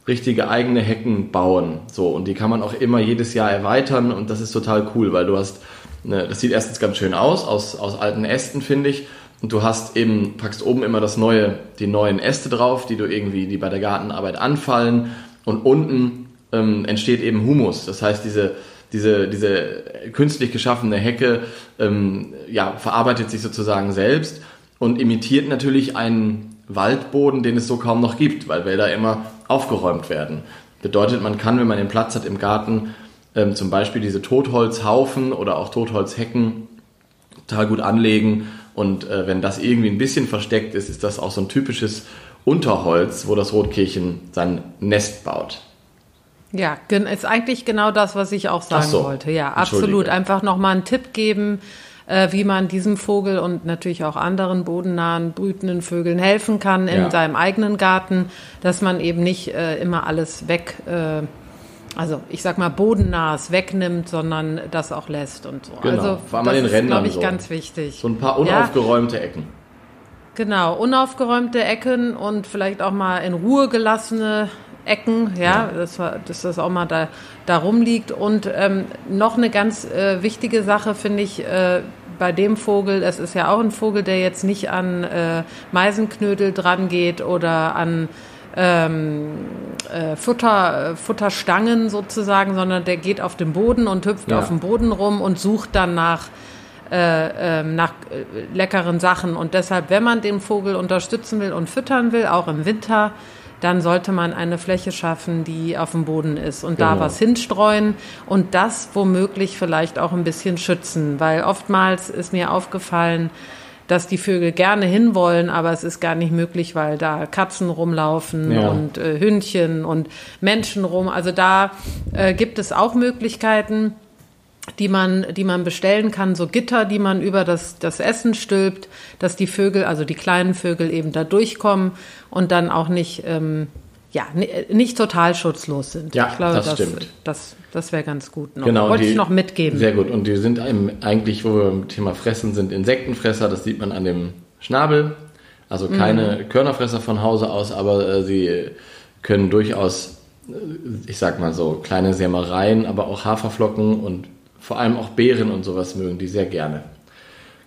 richtige eigene Hecken bauen. So, und die kann man auch immer jedes Jahr erweitern und das ist total cool, weil du hast, ne, das sieht erstens ganz schön aus, aus, aus alten Ästen, finde ich. Und du hast eben, packst oben immer das neue, die neuen Äste drauf, die du irgendwie, die bei der Gartenarbeit anfallen. Und unten ähm, entsteht eben Humus. Das heißt, diese, diese, diese künstlich geschaffene Hecke ähm, ja, verarbeitet sich sozusagen selbst und imitiert natürlich einen Waldboden, den es so kaum noch gibt, weil Wälder immer aufgeräumt werden. Bedeutet, man kann, wenn man den Platz hat im Garten, ähm, zum Beispiel diese Totholzhaufen oder auch Totholzhecken total gut anlegen. Und äh, wenn das irgendwie ein bisschen versteckt ist, ist das auch so ein typisches Unterholz, wo das Rotkehlchen sein Nest baut. Ja, ist eigentlich genau das, was ich auch sagen so. wollte. Ja, absolut. Einfach nochmal einen Tipp geben, äh, wie man diesem Vogel und natürlich auch anderen bodennahen, brütenden Vögeln helfen kann in Ja. seinem eigenen Garten, dass man eben nicht äh, immer alles weg, äh, also ich sag mal bodennahes wegnimmt, sondern das auch lässt und so. Genau, Also vor allem das den ist, Rändern glaube ich, so. ganz wichtig. So ein paar Ja. unaufgeräumte Ecken. Genau, unaufgeräumte Ecken und vielleicht auch mal in Ruhe gelassene Ecken, ja, Dass, wir- dass das auch mal da, da rumliegt. Und ähm, noch eine ganz äh, wichtige Sache finde ich äh, bei dem Vogel, es ist ja auch ein Vogel, der jetzt nicht an äh, Meisenknödel dran geht oder an ähm, äh, Futter, äh, Futterstangen sozusagen, sondern der geht auf den Boden und hüpft Ja. auf dem Boden rum und sucht dann nach äh, ähm, nach äh, leckeren Sachen. Und deshalb, wenn man den Vogel unterstützen will und füttern will, auch im Winter, dann sollte man eine Fläche schaffen, die auf dem Boden ist und da Genau. was hinstreuen und das womöglich vielleicht auch ein bisschen schützen, weil oftmals ist mir aufgefallen, dass die Vögel gerne hinwollen, aber es ist gar nicht möglich, weil da Katzen rumlaufen Ja. und äh, Hündchen und Menschen rum. Also da äh, gibt es auch Möglichkeiten die man, die man bestellen kann, so Gitter, die man über das, das Essen stülpt, dass die Vögel, also die kleinen Vögel eben da durchkommen und dann auch nicht, ähm, ja, ni- nicht total schutzlos sind. Ja, ich glaube, das das, stimmt. das, das wäre ganz gut. Noch. Genau. Wollte die- ich noch mitgeben. Sehr gut. Und die sind einem eigentlich, wo wir beim Thema Fressen sind, Insektenfresser. Das sieht man an dem Schnabel. Also keine Mhm. Körnerfresser von Hause aus, aber äh, sie können durchaus, äh, ich sag mal so, kleine Sämereien, aber auch Haferflocken und vor allem auch Beeren und sowas mögen die sehr gerne.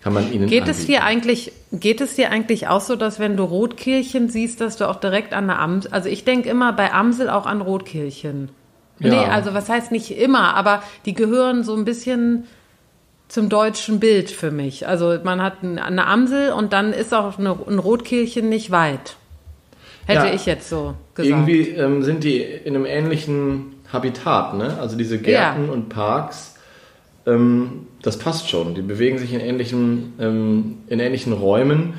Kann man ihnen Geht es anbieten. dir eigentlich, geht es dir eigentlich auch so, dass wenn du Rotkehlchen siehst, dass du auch direkt an der Amsel, also ich denke immer bei Amsel auch an Rotkehlchen. Ja. Nee, also was heißt nicht immer, aber die gehören so ein bisschen zum deutschen Bild für mich. Also man hat ein- eine Amsel und dann ist auch eine, ein Rotkehlchen nicht weit. Hätte Ja. ich jetzt so gesagt. Irgendwie ähm, sind die in einem ähnlichen Habitat, ne? Also diese Gärten Ja. und Parks, ähm, das passt schon. Die bewegen sich in ähnlichen, ähm, in ähnlichen Räumen.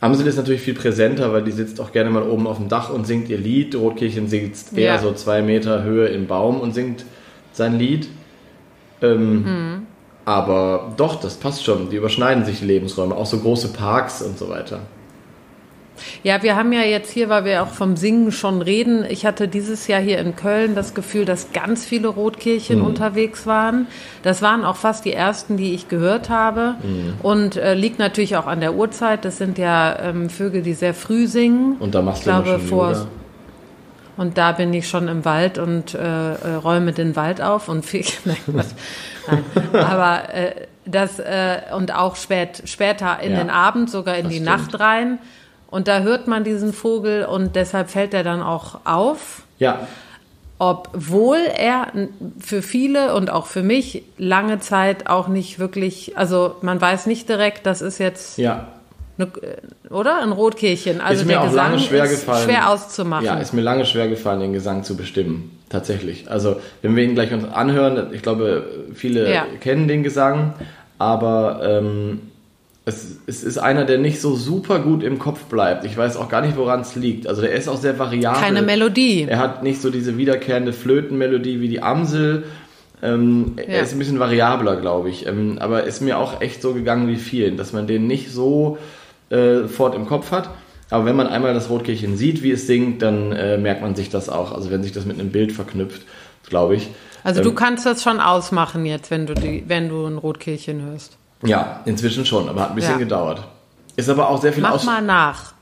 Amsel ist natürlich viel präsenter, weil die sitzt auch gerne mal oben auf dem Dach und singt ihr Lied. Rotkehlchen sitzt eher Ja. so zwei Meter Höhe im Baum und singt sein Lied. Ähm, Mhm. Aber doch, das passt schon. Die überschneiden sich die Lebensräume, auch so große Parks und so weiter. Ja, wir haben ja jetzt hier, weil wir auch vom Singen schon reden, ich hatte dieses Jahr hier in Köln das Gefühl, dass ganz viele Rotkehlchen Mhm. unterwegs waren. Das waren auch fast die ersten, die ich gehört habe. Mhm. Und äh, liegt natürlich auch an der Uhrzeit. Das sind ja ähm, Vögel, die sehr früh singen. Und da machst ich du glaube, schon vor. Yoga. Und da bin ich schon im Wald und äh, äh, räume den Wald auf und viel, nein, nein. aber äh, das äh, und auch spät, später in Ja, den Abend, sogar in die stimmt. Nacht rein. Und da hört man diesen Vogel und deshalb fällt er dann auch auf, Ja, obwohl er für viele und auch für mich lange Zeit auch nicht wirklich, also man weiß nicht direkt, das ist jetzt, ja. eine, oder? Ein Rotkehlchen. Also ist mir der auch Gesang lange schwer ist gefallen. schwer auszumachen. Ja, ist mir lange schwer gefallen, den Gesang zu bestimmen. Tatsächlich. Also, wenn wir ihn gleich uns anhören, ich glaube, viele Ja. kennen den Gesang, aber ähm, es, es ist einer, der nicht so super gut im Kopf bleibt. Ich weiß auch gar nicht, woran es liegt. Also, der ist auch sehr variabel. Keine Melodie. Er hat nicht so diese wiederkehrende Flötenmelodie wie die Amsel. Ähm, Ja. Er ist ein bisschen variabler, glaube ich. Ähm, aber ist mir auch echt so gegangen wie vielen, dass man den nicht so äh, fort im Kopf hat. Aber wenn man einmal das Rotkehlchen sieht, wie es singt, dann äh, merkt man sich das auch. Also wenn sich das mit einem Bild verknüpft, glaube ich. Also Ähm, du kannst das schon ausmachen jetzt, wenn du die, wenn du ein Rotkehlchen hörst. Ja, inzwischen schon, aber hat ein bisschen Ja. gedauert. Ist aber auch sehr viel Mach aus. mal nach.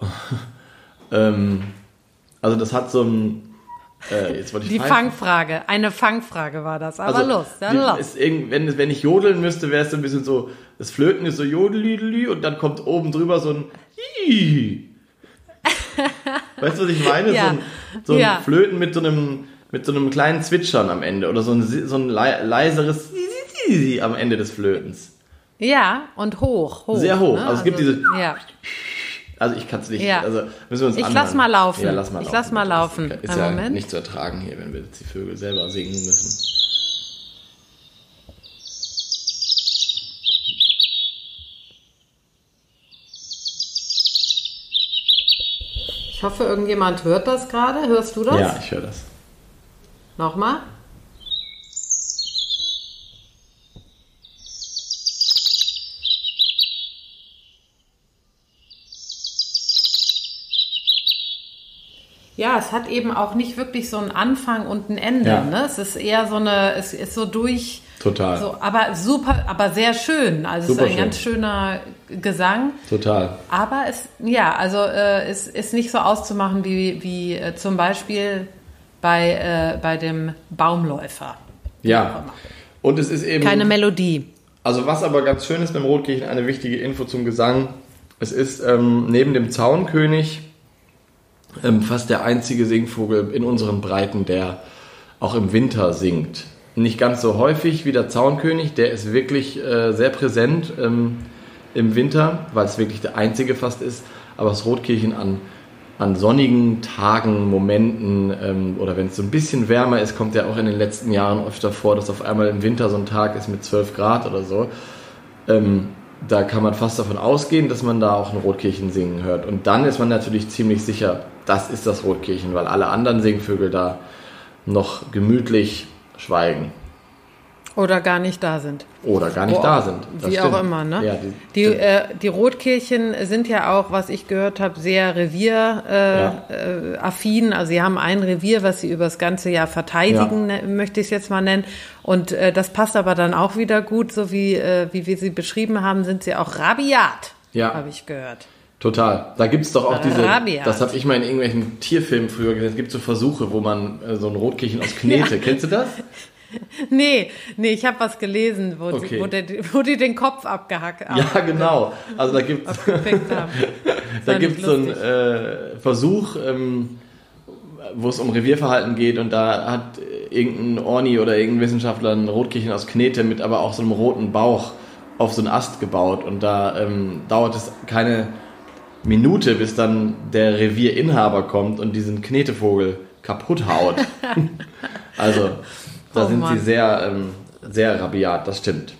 Ähm, also das hat so ein. Äh, jetzt wollte ich Die pfeifen. Fangfrage. Eine Fangfrage war das. Aber Also, los, dann los. Wenn, wenn ich jodeln müsste, wäre es so ein bisschen so, das Flöten ist so jodelideli und dann kommt oben drüber so ein. Weißt du, was ich meine? Ja. So ein, so ein Ja. Flöten mit so einem mit so einem kleinen Zwitschern am Ende oder so ein, so ein lei- leiseres am Ende des Flötens. Ja, und hoch, hoch. Sehr hoch. ne? Also es gibt diese- Ja. Also ich kann es nicht. Ja. Also müssen wir uns Ich anhören. lass mal laufen. Ja, lass mal Ich laufen. lass mal laufen. Ist ja Moment. nicht zu ertragen hier, wenn wir jetzt die Vögel selber singen müssen. Ich hoffe, irgendjemand hört das gerade. Hörst du das? Ja, ich höre das. Nochmal. Ja, es hat eben auch nicht wirklich so einen Anfang und ein Ende. Ja. Ne? Es ist eher so eine, es ist so durch. Total. So, aber super, aber sehr schön. Also Super es ist ein schön. ganz schöner Gesang. Total. Aber es, ja, also äh, es ist nicht so auszumachen wie, wie äh, zum Beispiel bei, äh, bei dem Baumläufer. Ja. Und es ist eben. Keine Melodie. Also was aber ganz schön ist beim Rotkirchen, eine wichtige Info zum Gesang. Es ist ähm, neben dem Zaunkönig ähm, fast der einzige Singvogel in unseren Breiten, der auch im Winter singt. Nicht ganz so häufig wie der Zaunkönig, der ist wirklich äh, sehr präsent ähm, im Winter, weil es wirklich der einzige fast ist. Aber das Rotkirchen an, an sonnigen Tagen, Momenten ähm, oder wenn es so ein bisschen wärmer ist, kommt ja auch in den letzten Jahren öfter vor, dass auf einmal im Winter so ein Tag ist mit 12 Grad oder so. Ähm, da kann man fast davon ausgehen, dass man da auch ein Rotkirchen singen hört. Und dann ist man natürlich ziemlich sicher, das ist das Rotkirchen, weil alle anderen Singvögel da noch gemütlich schweigen Oder gar nicht da sind. oder gar nicht Wo da auch- sind. Das Wie stimmt. auch immer, ne? Ja, die, die, äh, die Rotkirchen sind ja auch, was ich gehört habe, sehr revieraffin. Äh, Ja. äh, also sie haben ein Revier, was sie über das ganze Jahr verteidigen, ne, möchte ich es jetzt mal nennen. Und äh, das passt aber dann auch wieder gut, so wie, äh, wie wir sie beschrieben haben, sind sie auch rabiat, Ja. habe ich gehört. Total. Da gibt es doch auch diese, Rabiat. das habe ich mal in irgendwelchen Tierfilmen früher gesehen, es gibt so Versuche, wo man äh, so ein Rotkirchen aus Knete, kennst du das? Nee, nee, ich habe was gelesen, wo, Okay. die, wo, der, wo die den Kopf abgehackt Ja, genau. Also da gibt es haben. da gibt's so einen äh, Versuch, ähm, wo es um Revierverhalten geht und da hat irgendein Orni oder irgendein Wissenschaftler ein Rotkirchen aus Knete mit aber auch so einem roten Bauch auf so einen Ast gebaut und da ähm, dauert es keine Minute, bis dann der Revierinhaber kommt und diesen Knetevogel kaputt haut. also da Oh sind Mann. sie sehr, ähm, sehr rabiat, das stimmt.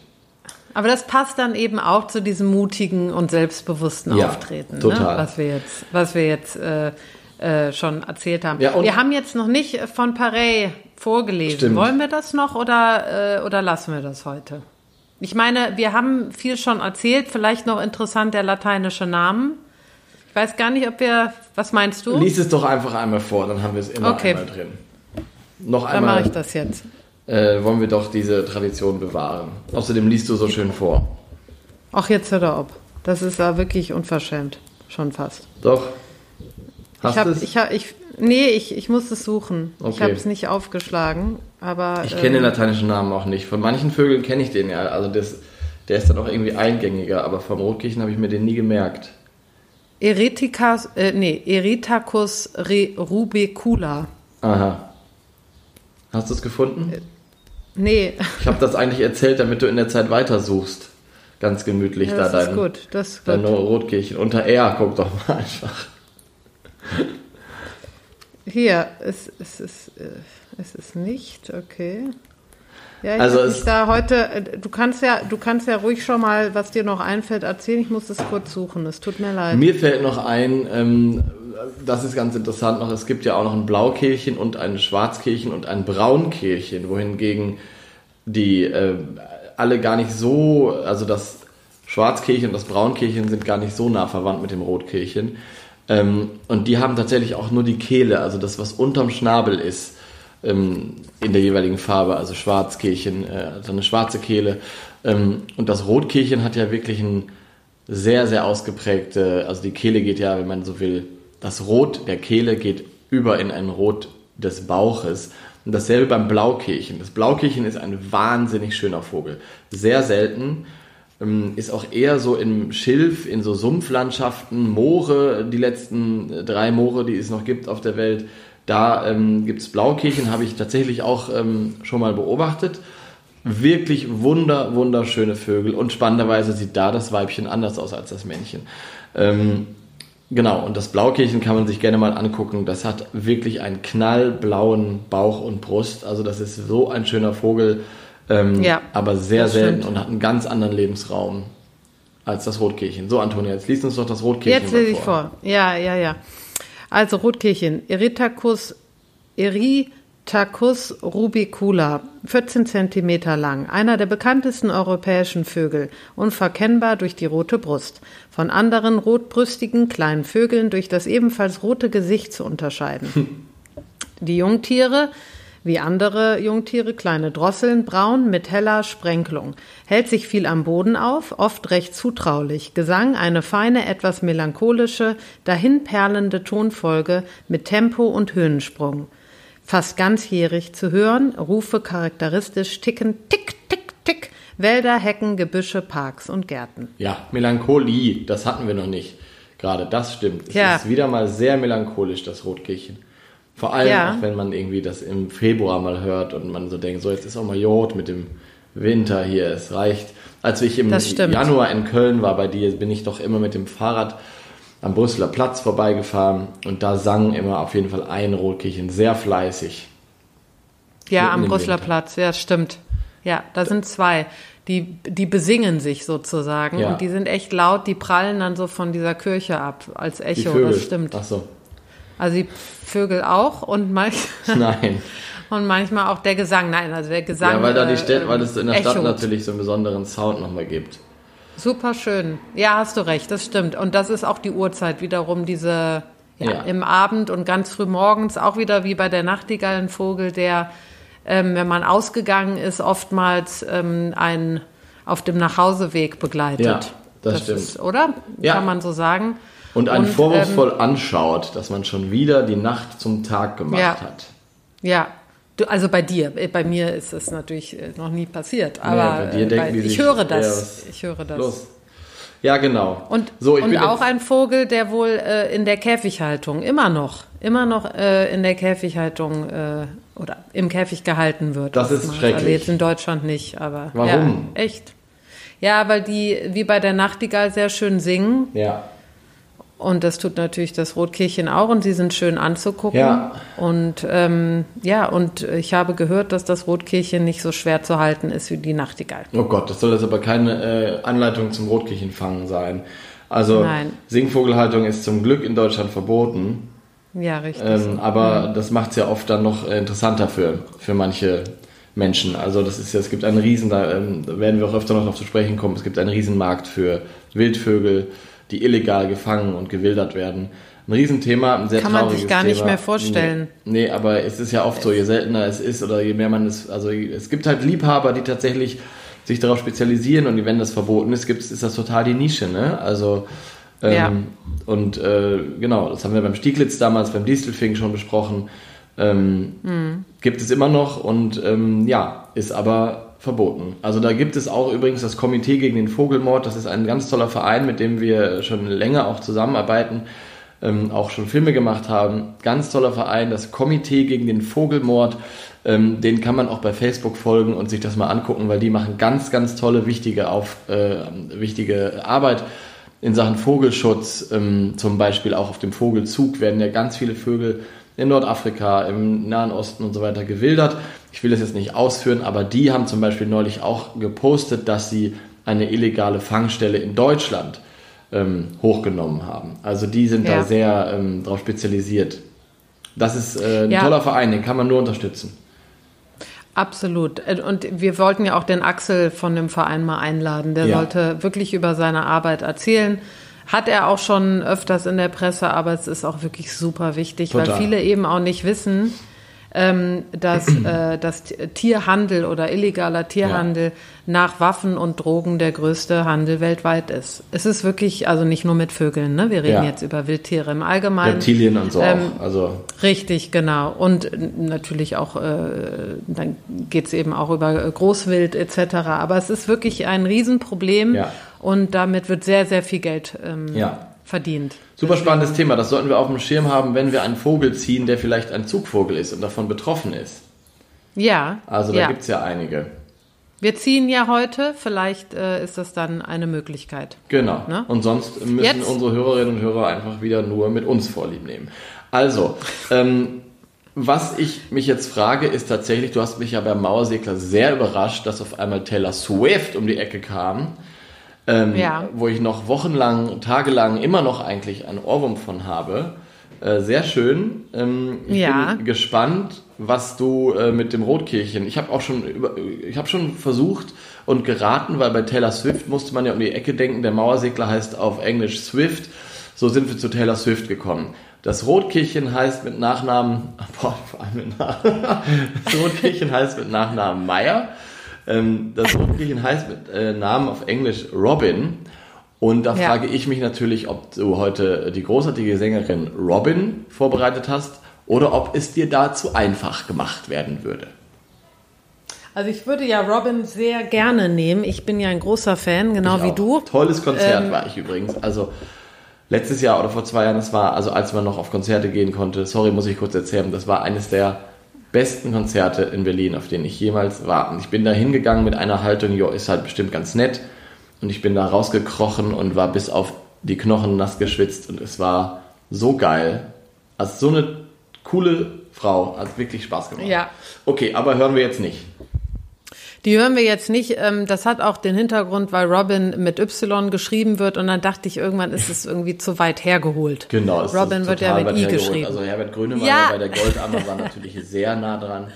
Aber das passt dann eben auch zu diesem mutigen und selbstbewussten Ja, Auftreten. Ne? was wir jetzt, was wir jetzt äh, äh, schon erzählt haben. Ja, wir haben jetzt noch nicht von Parey vorgelesen. Stimmt. Wollen wir das noch oder, äh, oder lassen wir das heute? Ich meine, wir haben viel schon erzählt, vielleicht noch interessant der lateinische Namen. Ich weiß gar nicht, ob wir, was meinst du? Lies es doch einfach einmal vor, dann haben wir es immer Okay. einmal drin. Noch Dann mache einmal ich das jetzt. äh, wollen wir doch diese Tradition bewahren. Außerdem liest du so schön vor. Ach, jetzt hör doch auf. Das ist ja wirklich unverschämt. Schon fast. Doch. Hast ich habe, du es? ich, hab, ich, nee, ich, ich muss es suchen. Ich Okay. habe es nicht aufgeschlagen, aber Ich kenne den ähm, lateinischen Namen auch nicht. Von manchen Vögeln kenne ich den ja. Also das, der ist dann auch irgendwie eingängiger, aber vom Rotkirchen habe ich mir den nie gemerkt. Ereticas, äh, nee, Eretacus re, rubecula. Aha. Hast du es gefunden? Nee, Ich habe das eigentlich erzählt, damit du in der Zeit weitersuchst. Ganz gemütlich ja, da dein, gut. Das ist dein gut. Rotkirchen. Unter R, guck doch mal einfach. Hier, es, es, ist, äh, es ist nicht, okay. Ja, ich Also es- da heute, äh, du kannst ja, du kannst ja ruhig schon mal, was dir noch einfällt, erzählen. Ich muss es kurz suchen. Es tut mir leid. Mir fällt noch ein, ähm, das ist ganz interessant noch, es gibt ja auch noch ein Blaukehlchen und ein Schwarzkehlchen und ein Braunkehlchen, wohingegen die äh, alle gar nicht so, also das Schwarzkehlchen und das Braunkehlchen sind gar nicht so nah verwandt mit dem Rotkehlchen. Ähm, und die haben tatsächlich auch nur die Kehle, also das, was unterm Schnabel ist, ähm, in der jeweiligen Farbe, also Schwarzkehlchen, äh, also eine schwarze Kehle. Ähm, und das Rotkehlchen hat ja wirklich ein sehr, sehr ausgeprägte, also die Kehle geht ja, wenn man so will, das Rot der Kehle geht über in ein Rot des Bauches. Und dasselbe beim Blaukehlchen. Das Blaukehlchen ist ein wahnsinnig schöner Vogel. Sehr selten. Ähm, Ist auch eher so im Schilf, in so Sumpflandschaften, Moore, die letzten drei Moore, die es noch gibt auf der Welt. Da ähm, gibt es Blaukehlchen, habe ich tatsächlich auch ähm, schon mal beobachtet. Wirklich wunder, wunderschöne Vögel und spannenderweise sieht da das Weibchen anders aus als das Männchen. Ähm, genau, und das Blaukehlchen kann man sich gerne mal angucken. Das hat wirklich einen knallblauen Bauch und Brust. Also das ist so ein schöner Vogel, ähm, Ja, aber sehr selten stimmt. und hat einen ganz anderen Lebensraum als das Rotkehlchen. So, Antonia, jetzt liest uns doch das Rotkehlchen Jetzt mal lese ich vor. Ja, ja, ja. Also Rotkehlchen. Eretacus Piptacus rubicula, 14 cm lang, einer der bekanntesten europäischen Vögel, unverkennbar durch die rote Brust, von anderen rotbrüstigen kleinen Vögeln durch das ebenfalls rote Gesicht zu unterscheiden. Die Jungtiere wie andere Jungtiere kleine Drosseln, braun mit heller Sprenkelung, hält sich viel am Boden auf, oft recht zutraulich, Gesang eine feine, etwas melancholische, dahinperlende Tonfolge mit Tempo und Höhensprung. Fast ganzjährig zu hören, Rufe charakteristisch ticken, tick, tick, tick, Wälder, Hecken, Gebüsche, Parks und Gärten. Ja, Melancholie, das hatten wir noch nicht. Gerade das stimmt. Es Ja. ist wieder mal sehr melancholisch, das Rotkehlchen. Vor allem Ja. auch, wenn man irgendwie das im Februar mal hört und man so denkt, so jetzt ist auch mal Jod mit dem Winter hier, es reicht. Als ich im. Januar in Köln war bei dir, bin ich doch immer mit dem Fahrrad am Brüsseler Platz vorbeigefahren und da sang immer auf jeden Fall ein Rotkehlchen sehr fleißig. Ja, am Brüsseler Winter. Platz, ja, stimmt. Ja, da sind zwei. Die, die besingen sich sozusagen Ja. und die sind echt laut, die prallen dann so von dieser Kirche ab als Die Echo, Vögel. das stimmt. Ach so. Also die Vögel auch und, manch, Nein. und manchmal auch der Gesang. Nein, also der Gesang. Ja, weil da die äh, Stadt, weil es in der Stadt natürlich so einen besonderen Sound nochmal gibt. Super schön. Ja, hast du recht, das stimmt. Und das ist auch die Uhrzeit wiederum, diese ja, Ja. im Abend und ganz früh morgens, auch wieder wie bei der Nachtigall ein Vogel, der, ähm, wenn man ausgegangen ist, oftmals ähm, einen auf dem Nachhauseweg begleitet. Ja, das stimmt. Ist, oder? Ja. Kann man so sagen. Und einen Und, ähm, vorwurfsvoll anschaut, dass man schon wieder die Nacht zum Tag gemacht Ja. hat. Ja. Du, also bei dir, Äh, bei mir ist es natürlich äh, noch nie passiert, aber bei dir äh, denken bei, die ich sich, höre ja, das. was ich höre das. Los. Ja, genau. Und, so, und auch ein Vogel, der wohl äh, in der Käfighaltung, immer noch, immer noch äh, in der Käfighaltung äh, oder im Käfig gehalten wird. Das ist oftmals. schrecklich. Also jetzt in Deutschland nicht, aber Warum? Ja, echt. Ja, weil die wie bei der Nachtigall sehr schön singen ja, und das tut natürlich das Rotkehlchen auch und sie sind schön anzugucken. Ja. Und ähm, ja, und ich habe gehört, dass das Rotkehlchen nicht so schwer zu halten ist wie die Nachtigall. oh Gott, das soll jetzt aber keine äh, Anleitung zum Rotkehlchenfangen sein. Also, Nein. Singvogelhaltung ist zum Glück in Deutschland verboten. Ja, richtig. Ähm, aber das macht es ja oft dann noch interessanter für, für manche Menschen. Also das ist ja, es gibt einen riesen, da, ähm, werden wir auch öfter noch darauf zu sprechen kommen, es gibt einen Riesenmarkt für Wildvögel, die illegal gefangen und gewildert werden. Ein Riesenthema, ein sehr Kann man sich gar nicht Thema. mehr vorstellen. Nee, nee, aber es ist ja oft so, je seltener es ist oder je mehr man es, also es gibt halt Liebhaber, die tatsächlich sich darauf spezialisieren und wenn das verboten ist, gibt's, ist das total die Nische, ne? Also ähm, Ja. und äh, genau, das haben wir beim Stieglitz damals, beim Distelfing schon besprochen. Ähm, Mhm. Gibt es immer noch und ähm, ja, ist aber verboten. Also da gibt es auch übrigens das Komitee gegen den Vogelmord. Das ist ein ganz toller Verein, mit dem wir schon länger auch zusammenarbeiten, ähm, auch schon Filme gemacht haben. Ganz toller Verein, das Komitee gegen den Vogelmord. Ähm, den kann man auch bei Facebook folgen und sich das mal angucken, weil die machen ganz, ganz tolle, wichtige, auf, äh, wichtige Arbeit in Sachen Vogelschutz. Ähm, zum Beispiel auch auf dem Vogelzug werden ja ganz viele Vögel in Nordafrika, im Nahen Osten und so weiter gewildert. Ich will das jetzt nicht ausführen, aber die haben zum Beispiel neulich auch gepostet, dass sie eine illegale Fangstelle in Deutschland ähm, hochgenommen haben. Also die sind da Ja. sehr ähm, darauf spezialisiert. Das ist äh, ein Ja. toller Verein, den kann man nur unterstützen. Absolut. Äh, Und wir wollten ja auch den Axel von dem Verein mal einladen. Der Ja. sollte wirklich über seine Arbeit erzählen. Hat er auch schon öfters in der Presse, aber es ist auch wirklich super wichtig, weil Total. viele eben auch nicht wissen, ähm, dass, äh, dass Tierhandel oder illegaler Tierhandel nach Waffen und Drogen der größte Handel weltweit ist. Es ist wirklich, also nicht nur mit Vögeln, ne? wir reden Ja. jetzt über Wildtiere im Allgemeinen. Reptilien und so Ähm, auch. Also Richtig, genau. Und natürlich auch, äh, dann geht's eben auch über äh, Großwild etc. Aber es ist wirklich ein Riesenproblem Ja. und damit wird sehr, sehr viel Geld ähm, Ja. Verdient. Super spannendes Thema. Das sollten wir auf dem Schirm haben, wenn wir einen Vogel ziehen, der vielleicht ein Zugvogel ist und davon betroffen ist. Ja, Also da ja. gibt's ja einige. wir ziehen ja heute, vielleicht äh, ist das dann eine Möglichkeit. Genau. Ne? Und sonst müssen Jetzt? unsere Hörerinnen und Hörer einfach wieder nur mit uns vorlieb nehmen. Also, ähm, was ich mich jetzt frage, ist tatsächlich, du hast mich ja beim Mauersegler sehr überrascht, dass auf einmal Taylor Swift um die Ecke kam. Ähm, Ja. Wo ich noch wochenlang, tagelang immer noch eigentlich einen Ohrwurm von habe. Äh, sehr schön. Ähm, ich Ja. bin gespannt, was du äh, mit dem Rotkehlchen. Ich habe auch schon über, ich habe schon versucht und geraten, weil bei Taylor Swift musste man ja um die Ecke denken. Der Mauersegler heißt auf Englisch Swift. So sind wir zu Taylor Swift gekommen. Das Rotkehlchen heißt mit Nachnamen, boah, vor allem mit Nachnamen, das Rotkehlchen heißt mit Nachnamen Meyer. Ähm, das Rotkehlchen heißt mit äh, Namen auf Englisch Robin. Und da Ja. frage ich mich natürlich, ob du heute die großartige Sängerin Robin vorbereitet hast oder ob es dir da zu einfach gemacht werden würde. Also ich würde ja Robin sehr gerne nehmen. Ich bin ja ein großer Fan, genau wie du. Tolles Konzert Ähm, war ich übrigens. Also letztes Jahr oder vor zwei Jahren, das war, also als man noch auf Konzerte gehen konnte, sorry, muss ich kurz erzählen, das war eines der besten Konzerte in Berlin, auf denen ich jemals war. Und ich bin da hingegangen mit einer Haltung, jo, ist halt bestimmt ganz nett. Und ich bin da rausgekrochen und war bis auf die Knochen nass geschwitzt und es war so geil. Also so eine coole Frau, hat wirklich Spaß gemacht. Ja. Okay, aber hören wir jetzt nicht. Die hören wir jetzt nicht. Ähm, das hat auch den Hintergrund, weil Robin mit Y geschrieben wird und dann dachte ich, irgendwann ist es irgendwie zu weit hergeholt. Genau, Robin wird ja mit I geschrieben. Also Herbert Grönemeyer Ja. bei der Goldammer war natürlich sehr nah dran.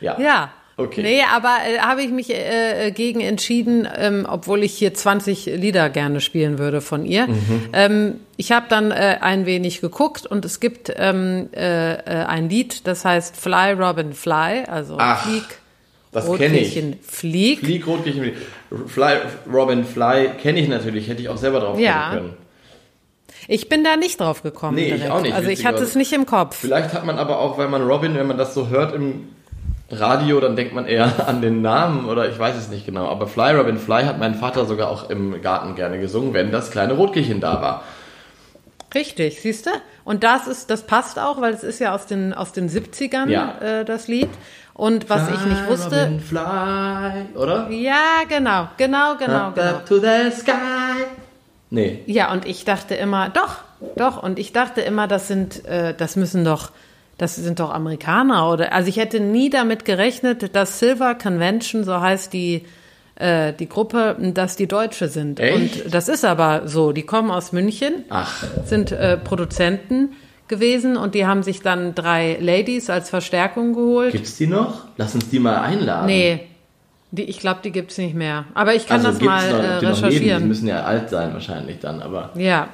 Ja. Ja. Okay. Nee, aber äh, habe ich mich äh, äh, gegen entschieden, ähm, obwohl ich hier 20 Lieder gerne spielen würde von ihr. Mhm. Ähm, ich habe dann äh, ein wenig geguckt und es gibt ähm, äh, äh, ein Lied, das heißt Fly Robin Fly, also Ach, Flieg, Das kenne ich. Flieg. Flieg, Rotkehlchen, Flieg. Fly, Robin Fly kenne ich natürlich, hätte ich auch selber drauf Ja. können. Ich bin da nicht drauf gekommen. Nee, ich direkt. auch nicht, Also ich hatte es witzigerweise. nicht im Kopf. Vielleicht hat man aber auch, weil man Robin, wenn man das so hört im Radio, dann denkt man eher an den Namen oder ich weiß es nicht genau. Aber Fly, Robin Fly hat mein Vater sogar auch im Garten gerne gesungen, wenn das kleine Rotkehlchen da war. Richtig, siehst du? Und das ist, das passt auch, weil es ist ja aus den aus den 70ern Ja. äh, das Lied. Und was ich nicht Fly, wusste, Robin Fly, oder? ja genau, genau, genau, Up, genau. up to the sky. Nee. Ja, und ich dachte immer, doch, doch, und ich dachte immer, das sind, äh, das müssen doch, das sind doch Amerikaner oder, also ich hätte nie damit gerechnet, dass Silver Convention, so heißt die, äh, die Gruppe, dass die Deutsche sind. Echt? Und das ist aber so, die kommen aus München, Ach, sind äh, Produzenten gewesen und die haben sich dann drei Ladies als Verstärkung geholt. gibt's die noch? Lass uns die mal einladen. Nee, die, ich glaube, die gibt's nicht mehr. Aber ich kann also das mal noch, äh, leben, die recherchieren. müssen ja alt sein wahrscheinlich dann, aber Ja.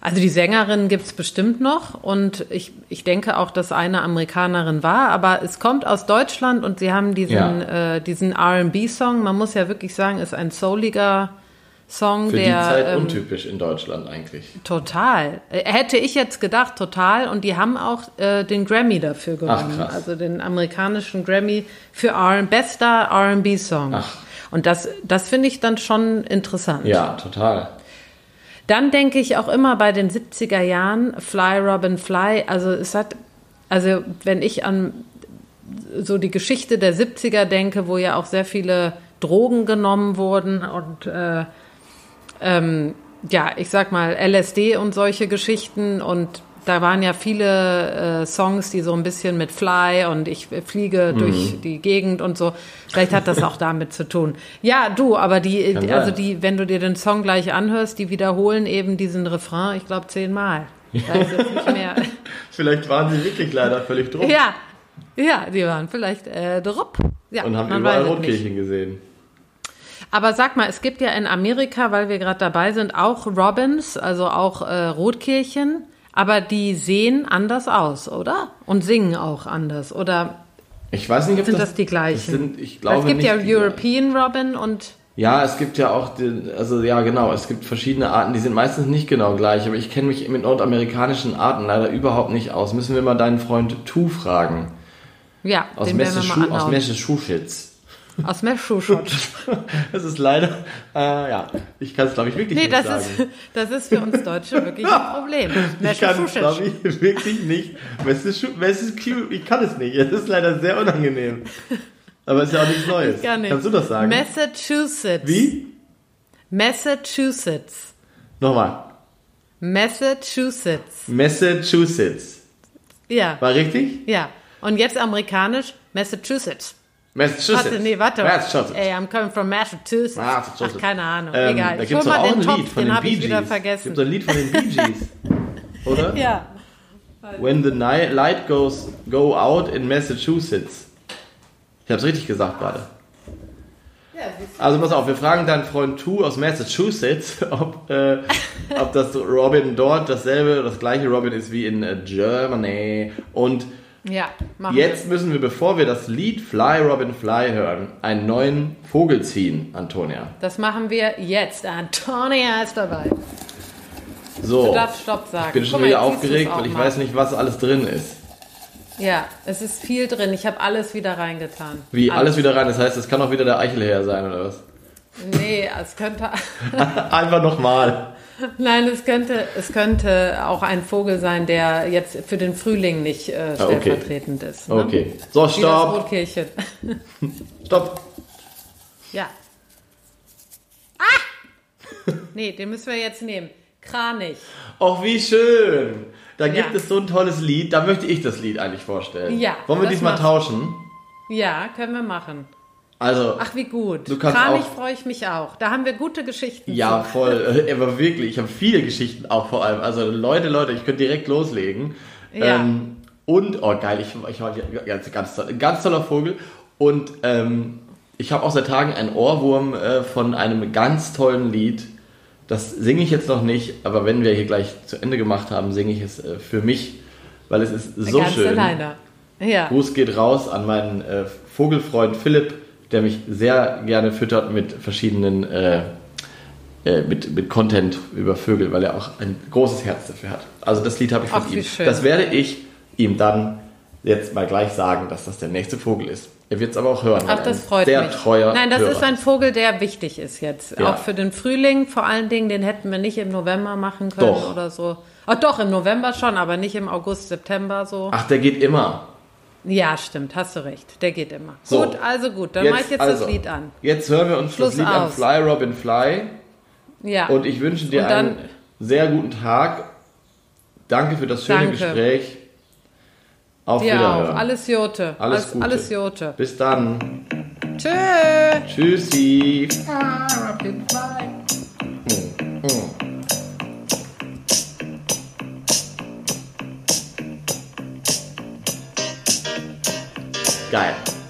Also die Sängerin gibt's bestimmt noch und ich, ich denke auch, dass eine Amerikanerin war, aber es kommt aus Deutschland und sie haben diesen, äh, diesen R&B-Song, man muss ja wirklich sagen, ist ein souliger Song, für der die Zeit ähm, untypisch in Deutschland eigentlich. total, äh, hätte ich jetzt gedacht, total und die haben auch äh, den Grammy dafür gewonnen, krass. also den amerikanischen Grammy für R bester R&B-Song. Ach. Und das, das finde ich dann schon interessant. Ja, total. Dann denke ich auch immer bei den 70er Jahren, Fly Robin Fly, also es hat, also wenn ich an so die Geschichte der 70er denke, wo ja auch sehr viele Drogen genommen wurden und äh, ähm, ja, ich sag mal LSD und solche Geschichten und da waren ja viele äh, Songs, die so ein bisschen mit Fly und ich fliege Mhm. durch die Gegend und so. Vielleicht hat das auch damit zu tun. Ja, du, aber die, Kann also die, wenn du dir den Song gleich anhörst, die wiederholen eben diesen Refrain, ich glaube zehnmal. Da ist jetzt nicht mehr. Vielleicht waren sie wirklich leider völlig drum ja, ja, die waren vielleicht äh, drupp. Ja, und haben überall. Rotkehlchen gesehen. Aber sag mal, es gibt ja in Amerika, weil wir gerade dabei sind, auch Robins, also auch äh, Rotkehlchen, aber die sehen anders aus, oder? Und singen auch anders, oder Ich weiß nicht, ob sind das, das die gleichen? Das sind, ich glaube es gibt nicht ja European Robin und Ja, es gibt ja auch, die, also ja genau, es gibt verschiedene Arten, die sind meistens nicht genau gleich, aber ich kenne mich mit nordamerikanischen Arten leider überhaupt nicht aus. Müssen wir mal deinen Freund Tu fragen. ja, Aus den wir mal aus anhauen. Aus Meschuschott. Das ist leider, äh, ja, ich kann es glaube ich wirklich Nee, nicht das sagen. ist, das ist für uns Deutsche wirklich ein Problem. ich kann es glaube ich wirklich nicht. Ich kann es nicht. Es ist leider sehr unangenehm. Aber es ist ja auch nichts Neues. Gar nicht. Kannst du das sagen? Massachusetts. Wie? Massachusetts. Nochmal. Massachusetts. Massachusetts. Ja, War richtig? ja. Und jetzt amerikanisch Massachusetts. Massachusetts. Warte, nee, warte. Massachusetts. Ey, I'm coming from Massachusetts. Massachusetts. Ach, keine Ahnung. Ähm, Egal. Da Ich gibt hol mal auch den ein Topf, Lied von den habe ich wieder vergessen. Gibt ein Lied von den Bee Gees. oder? Ja. When the night light goes go out in Massachusetts. Ich habe es richtig gesagt gerade. Also pass auf, wir fragen deinen Freund Tu aus Massachusetts, ob, äh, ob das Robin dort dasselbe, das gleiche Robin ist wie in äh, Germany. Und Ja, machen jetzt müssen wir, bevor wir das Lied Fly Robin Fly hören, einen neuen Vogel ziehen, Antonia. wir. Das machen wir jetzt. Antonia ist dabei. So, Du darfst Stopp sagen. ich bin schon mal, wieder aufgeregt, weil ich mal. weiß nicht, was alles drin ist. Ja, es ist viel drin. Ich habe alles wieder reingetan. Wie, alles wieder rein, das heißt, es kann auch wieder der Eichelherr sein, oder was? Nee, es könnte. Einfach nochmal. Nein, es könnte, es könnte auch ein Vogel sein, der jetzt für den Frühling nicht äh, Ah, okay. stellvertretend ist. Ne? Okay. So, stopp. Stopp. Ja. Ah! Nee, den müssen wir jetzt nehmen. Kranich. Och, wie schön. Da gibt Ja. es so ein tolles Lied, da möchte ich das Lied eigentlich vorstellen. Ja, Wollen wir diesmal tauschen? Ja, können wir machen. Also, Ach, wie gut. Du Kranich freue ich mich auch. Da haben wir gute Geschichten. ja, zu. voll. Aber wirklich, ich habe viele Geschichten auch vor allem. Also, Leute, Leute, ich könnte direkt loslegen. Ja. Ähm, und, oh geil, ich, ich war ganz, ganz, toll, ganz toller Vogel. Und ähm, ich habe auch seit Tagen einen Ohrwurm äh, von einem ganz tollen Lied. Das singe ich jetzt noch nicht, aber wenn wir hier gleich zu Ende gemacht haben, singe ich es äh, für mich, weil es ist so Ganz schön. alleine. Ja. Gruß geht raus an meinen äh, Vogelfreund Philipp, der mich sehr gerne füttert mit verschiedenen, äh, äh, mit, mit Content über Vögel, weil er auch ein großes Herz dafür hat. Also das Lied habe ich von Ach, ihm. schön. Das werde ich ihm dann jetzt mal gleich sagen, dass das der nächste Vogel ist. Er wird es aber auch hören. Ach, das freut sehr mich. treuer Nein, das Hörer ist ein Vogel, der wichtig ist jetzt. Ja. Auch für den Frühling vor allen Dingen. Den hätten wir nicht im November machen können Doch. oder so. Ach doch, im November schon, aber nicht im August, September so. Ach, der geht immer. Ja, stimmt, hast du recht. Der geht immer. So. Gut, also gut, dann mache ich jetzt also, das Lied an. Jetzt hören wir uns Schluss das Lied an aus. Fly Robin Fly. Ja. Und ich wünsche dir dann- einen sehr guten Tag. Danke für das schöne Danke. Gespräch. Auf Dir Wiederhören. auch. Alles Jote. Alles Gute. alles Jote. Bis dann. Tschö. Tschüssi. diet.